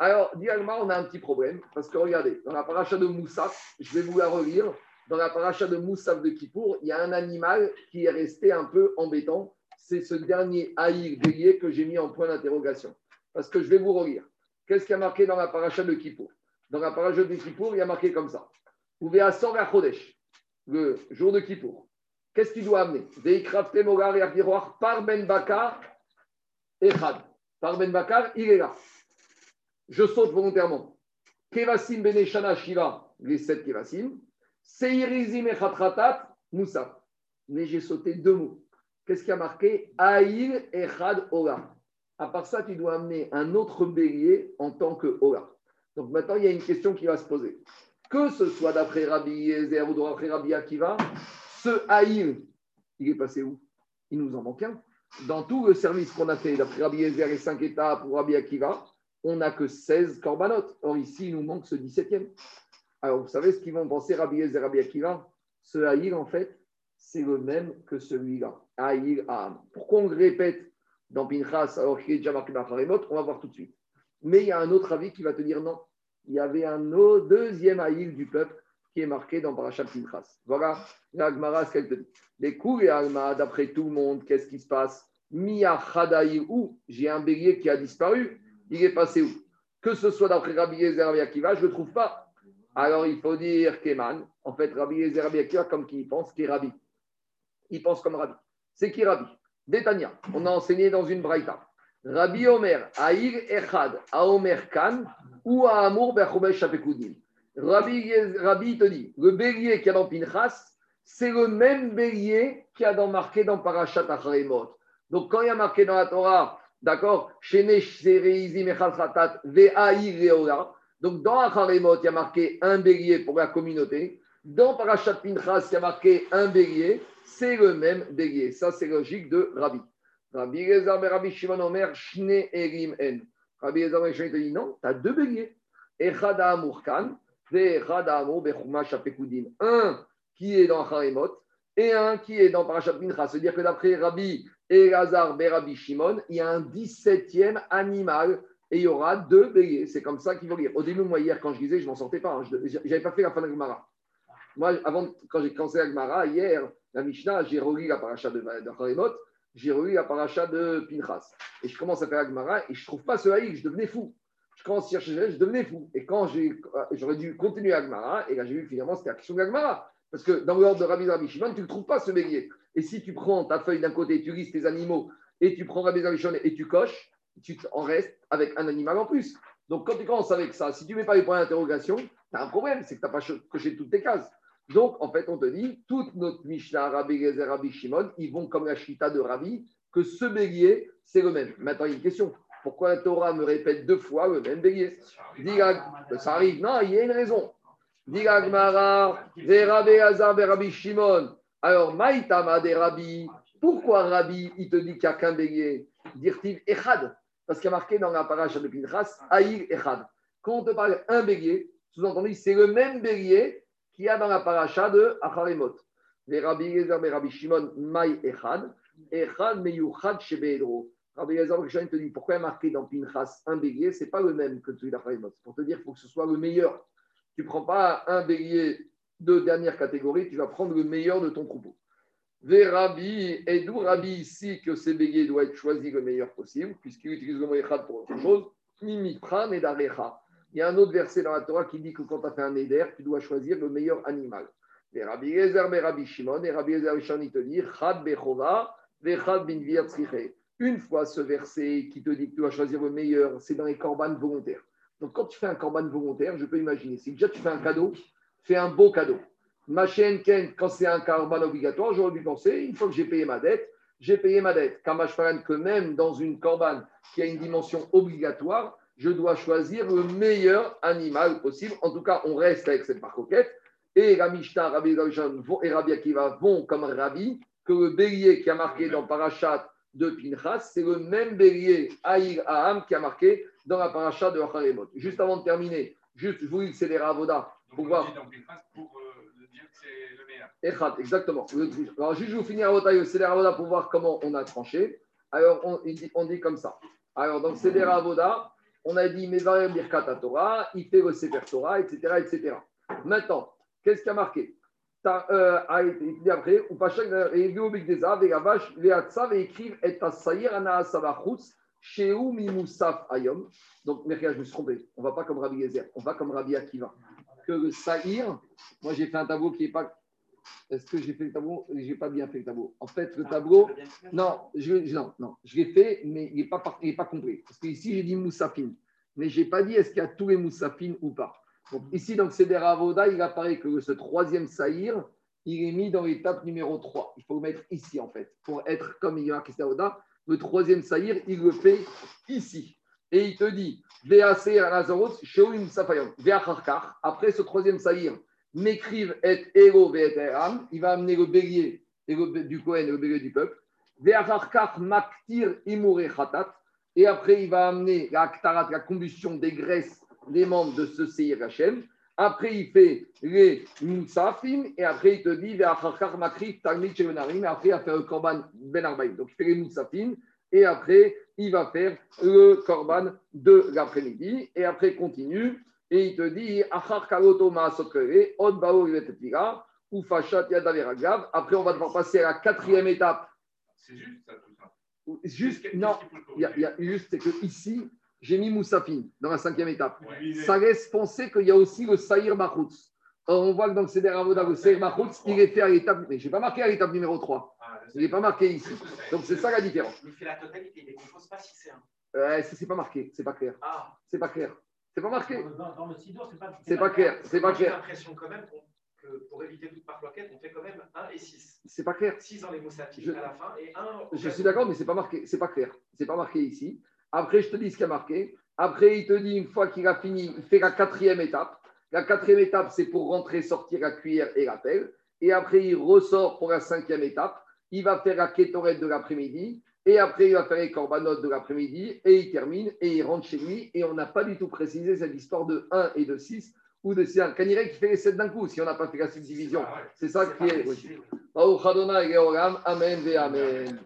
Alors, Diga Gmara, on a un petit problème parce que regardez, dans la paracha de Moussaf, je vais vous la relire. Dans la paracha de Moussaf de Kippour, il y a un animal qui est resté un peu embêtant. C'est ce dernier haïr bélier que j'ai mis en point d'interrogation. Parce que je vais vous relire. Qu'est-ce qui a marqué dans la paracha de Kippour? Dans la paracha de Kippour, il y a marqué comme ça. Vous verrez à Sor le jour de Kippour. Qu'est-ce qu'il doit amener? Par Ben Bakar et Khad. Par Ben Bakar, il est là. Je saute volontairement. Kevasim Beneshana Shiva, les sept Kevasim. Seirizim et Khatratat, Moussa. Mais j'ai sauté deux mots. Qu'est-ce qui a marqué? Aïl et Khad Ola. À part ça, tu dois amener un autre bélier en tant que Ola. Donc maintenant, il y a une question qui va se poser. Que ce soit d'après Rabbi Yezer ou d'après Rabbi Akiva, ce Haïl, il est passé où? Il nous en manque un. Dans tout le service qu'on a fait, d'après Rabbi Yezer et 5 étapes pour Rabbi Akiva, on n'a que 16 corbanotes. Or, ici, il nous manque ce 17e. Alors, vous savez ce qu'ils vont penser Rabbi et Rabbi Akiva? Ce Haïl, en fait, c'est le même que celui-là. Haïl Aham. Pourquoi on le répète dans Pinchas alors qu'il est déjà marqué dans On va voir tout de suite. Mais il y a un autre avis qui va te dire non. Il y avait un deuxième Haïl du peuple qui est marqué dans Parashat Pinchas. Voilà la Gemara, ce qu'elle te dit. Les coups et Alma, d'après tout le monde, qu'est-ce qui se passe? Mia où? J'ai un bélier qui a disparu, il est passé où? Que ce soit d'après Rabbi Yezer Rabbi Akiva, je ne le trouve pas. Alors il faut dire Keman, en fait, Rabbi Yezer Rabbi comme qui pense, qui est Rabbi. Il pense comme Rabbi. C'est qui Rabbi? Détania, on a enseigné dans une braïta. Rabbi Omer, Aïr Echad, Aomer Kan, ou Amour Bechomesh Shapekoudim. Rabbi, Rabbi te dit, le bélier qu'il y a dans Pinchas, c'est le même bélier qu'il y a dans, marqué dans Parashat Acharemot. Donc quand il y a marqué dans la Torah, d'accord, donc dans Acharemot, il y a marqué un bélier pour la communauté. Dans Parashat Pinchas, il y a marqué un bélier, c'est le même bélier. Ça, c'est logique de Rabbi. Rabbi Rezar Rabbi Shimon Omer, Shne Erim En. Rabbi Rezar te dit non, tu as deux béliers. Echada Amurkan, un qui est dans Haremot et un qui est dans Parashat Mincha. C'est-à-dire que d'après Rabbi Elazar Rabbi Shimon, il y a un 17e animal et il y aura deux béliers. C'est comme ça qu'il faut lire. Au début, moi, hier, quand je lisais, je m'en sortais pas. Hein. Je n'avais pas fait la fin de Gemara. Moi, avant, quand j'ai commencé la Gemara, hier, la Mishnah, j'ai relu la paracha de, de j'ai relu la paracha de Pinchas. Et je commence à faire la Gemara et je trouve pas ce haïk, je devenais fou je commence à chercher, je devenais fou. Et quand j'aurais dû continuer Agmara, et là j'ai vu finalement c'était la question d'Agmara. Parce que dans l'ordre de Rabbi Rabbi Shimon, tu ne trouves pas ce bélier. Et si tu prends ta feuille d'un côté, tu listes tes animaux, et tu prends Rabbi Shimon et tu coches, tu en restes avec un animal en plus. Donc quand tu commences avec ça, si tu ne mets pas les points d'interrogation, tu as un problème, c'est que tu n'as pas coché toutes tes cases. Donc en fait, on te dit, toute notre Mishnah, Rabbi Gezer, Rabbi Shimon, ils vont comme la chita de Rabbi, que ce bélier, c'est le même. Maintenant, il y a une question. Pourquoi la Torah me répète deux fois le même bélier? Ça arrive, non, il y a une raison. Rabbi Shimon. Alors, Maïtama de Rabbi, pourquoi Rabbi, il te dit qu'il n'y a qu'un bélier Dire-t-il Echad? Parce qu'il y a marqué dans la paracha de Pinchas, Aïr Echad. Quand on te parle un bélier, sous-entendu, c'est le même bélier qu'il y a dans la paracha de Acharemot. Rabbi Rabbi Shimon, Maï Echad, Echad Meyuchad Shebedro. Rabbi Yazar te dit pourquoi il a marqué dans Pinchas un bélier, c'est pas le même que celui d'Achaïmot. C'est pour te dire qu'il faut que ce soit le meilleur. Tu prends pas un bélier de dernière catégorie, tu vas prendre le meilleur de ton troupeau. Ve Rabbi, et d'où Rabbi ici que ces béliers doivent être choisis le meilleur possible, puisqu'il utilise le mot Echad pour autre chose. Mimipran et Darecha. Il y a un autre verset dans la Torah qui dit que quand tu as fait un éder, tu dois choisir le meilleur animal. Ve Rabbi Yezer, Rabbi Shimon, et Rabbi Yezer il te dit Chad Bechova, Vechad Binvir une fois ce verset qui te dit que tu vas choisir le meilleur, c'est dans les corbanes volontaires. Donc quand tu fais un corban volontaire, je peux imaginer, si déjà tu fais un cadeau, fais un beau cadeau. Ma chaîne, quand c'est un corban obligatoire, j'aurais dû penser, une fois que j'ai payé ma dette, j'ai payé ma dette. Kamashparan, que même dans une corban qui a une dimension obligatoire, je dois choisir le meilleur animal possible. En tout cas, on reste avec cette marcoquette. et la Mishnah, Rabbi et Rabbi Akiva vont comme Rabbi, que le bélier qui a marqué dans Parashat de Pinchas, c'est le même bélier Aïr Aham qui a marqué dans la Parashat de Acharemot. Juste avant de terminer, juste, je vous lis le Avoda pour voir. pour euh, dire que c'est le meilleur. Echad, exactement. Alors, juste, je vous votre le Seder Avoda pour voir comment on a tranché. Alors, on, dit, on dit comme ça. Alors, dans le Avoda, on a dit Mevarer Birkat Torah, il fait le Sefer Torah, etc., etc. Maintenant, qu'est-ce qui a marqué? Euh, a été- après, ou Pachak, et Geo Bigdeza, et la vache, les Hatsav, et écrivent Et Assaïr Ana Sheu Mimoussaf Ayom. Donc, Merkia, je me suis trompé. On ne va pas comme Rabbi Gezer, on va comme Rabbi Akiva. Que le Saïr, moi j'ai fait un tableau qui n'est pas. Est-ce que j'ai fait le tableau? Je n'ai pas bien fait le tableau. En fait, le tableau. Non, je, non, non, je l'ai fait, mais il n'est pas, par- il est pas complet. Parce que ici, j'ai dit moussafine. Mais je n'ai pas dit est-ce qu'il y a tous les moussafines ou pas. Donc, ici, dans le Seder Avoda, il apparaît que ce troisième saïr, il est mis dans l'étape numéro 3. Il faut le mettre ici, en fait. Pour être comme il y a Avoda, le troisième saïr, il le fait ici. Et il te dit. Après ce troisième saïr, m'écrive et Eram. Il va amener le bélier du Kohen et le bélier du peuple. Et après, il va amener la la combustion des graisses des membres de ce Seir Hachem. Après, il fait les Moussafim. Et après, il te dit Veacharkar Makrif Talmid Shevenarim. Et après, il va faire le Korban Ben Arbaïm. Donc, il fait les Moussafim. Et après, il va faire le Korban de l'après-midi. Et après, il continue. Et il te dit Achar Karoto Maasokere, Od Bao Yetetira, ou Fashat Yadaveragav. Après, on va devoir passer à la quatrième étape. C'est juste ça, tout ça. Juste, non, il y a, il y a juste, c'est que ici, j'ai mis Moussafine dans la cinquième étape. Ouais. Ça laisse penser qu'il y a aussi le Saïr Machoutz. Or, on voit que dans le Seder Avoda, le Saïr Machoutz, il est fait à l'étape, mais je n'ai pas marqué à l'étape numéro 3. Ah, Il n'est pas marqué ici. Donc, c'est ça la différence. Il fait la totalité, il ne décompose pas si c'est un. Euh, c'est pas marqué, c'est pas clair. Ah, C'est pas clair. C'est pas marqué. Dans, dans le Sidour, c'est pas. C'est pas clair. C'est pas moi, j'ai clair. l'impression quand même qu'on- que pour éviter toute parloquette, on fait quand même 1 et 6. C'est pas clair. 6 dans les Je- à la fin et 1. Je suis d'accord, mais c'est pas marqué, c'est pas clair. C'est pas marqué ici. Après, je te dis ce qu'il y a marqué. Après, il te dit une fois qu'il a fini, il fait la quatrième étape. La quatrième étape, c'est pour rentrer, sortir la cuillère et la pelle. Et après, il ressort pour la cinquième étape. Il va faire la kétorette de l'après-midi. Et après, il va faire les corbanotes de l'après-midi. Et il termine et il rentre chez lui. Et on n'a pas du tout précisé cette histoire de 1 et de 6 ou de 6. Caniret qui fait les 7 d'un coup, si on n'a pas fait la subdivision. C'est ça qui est. Amen Amen.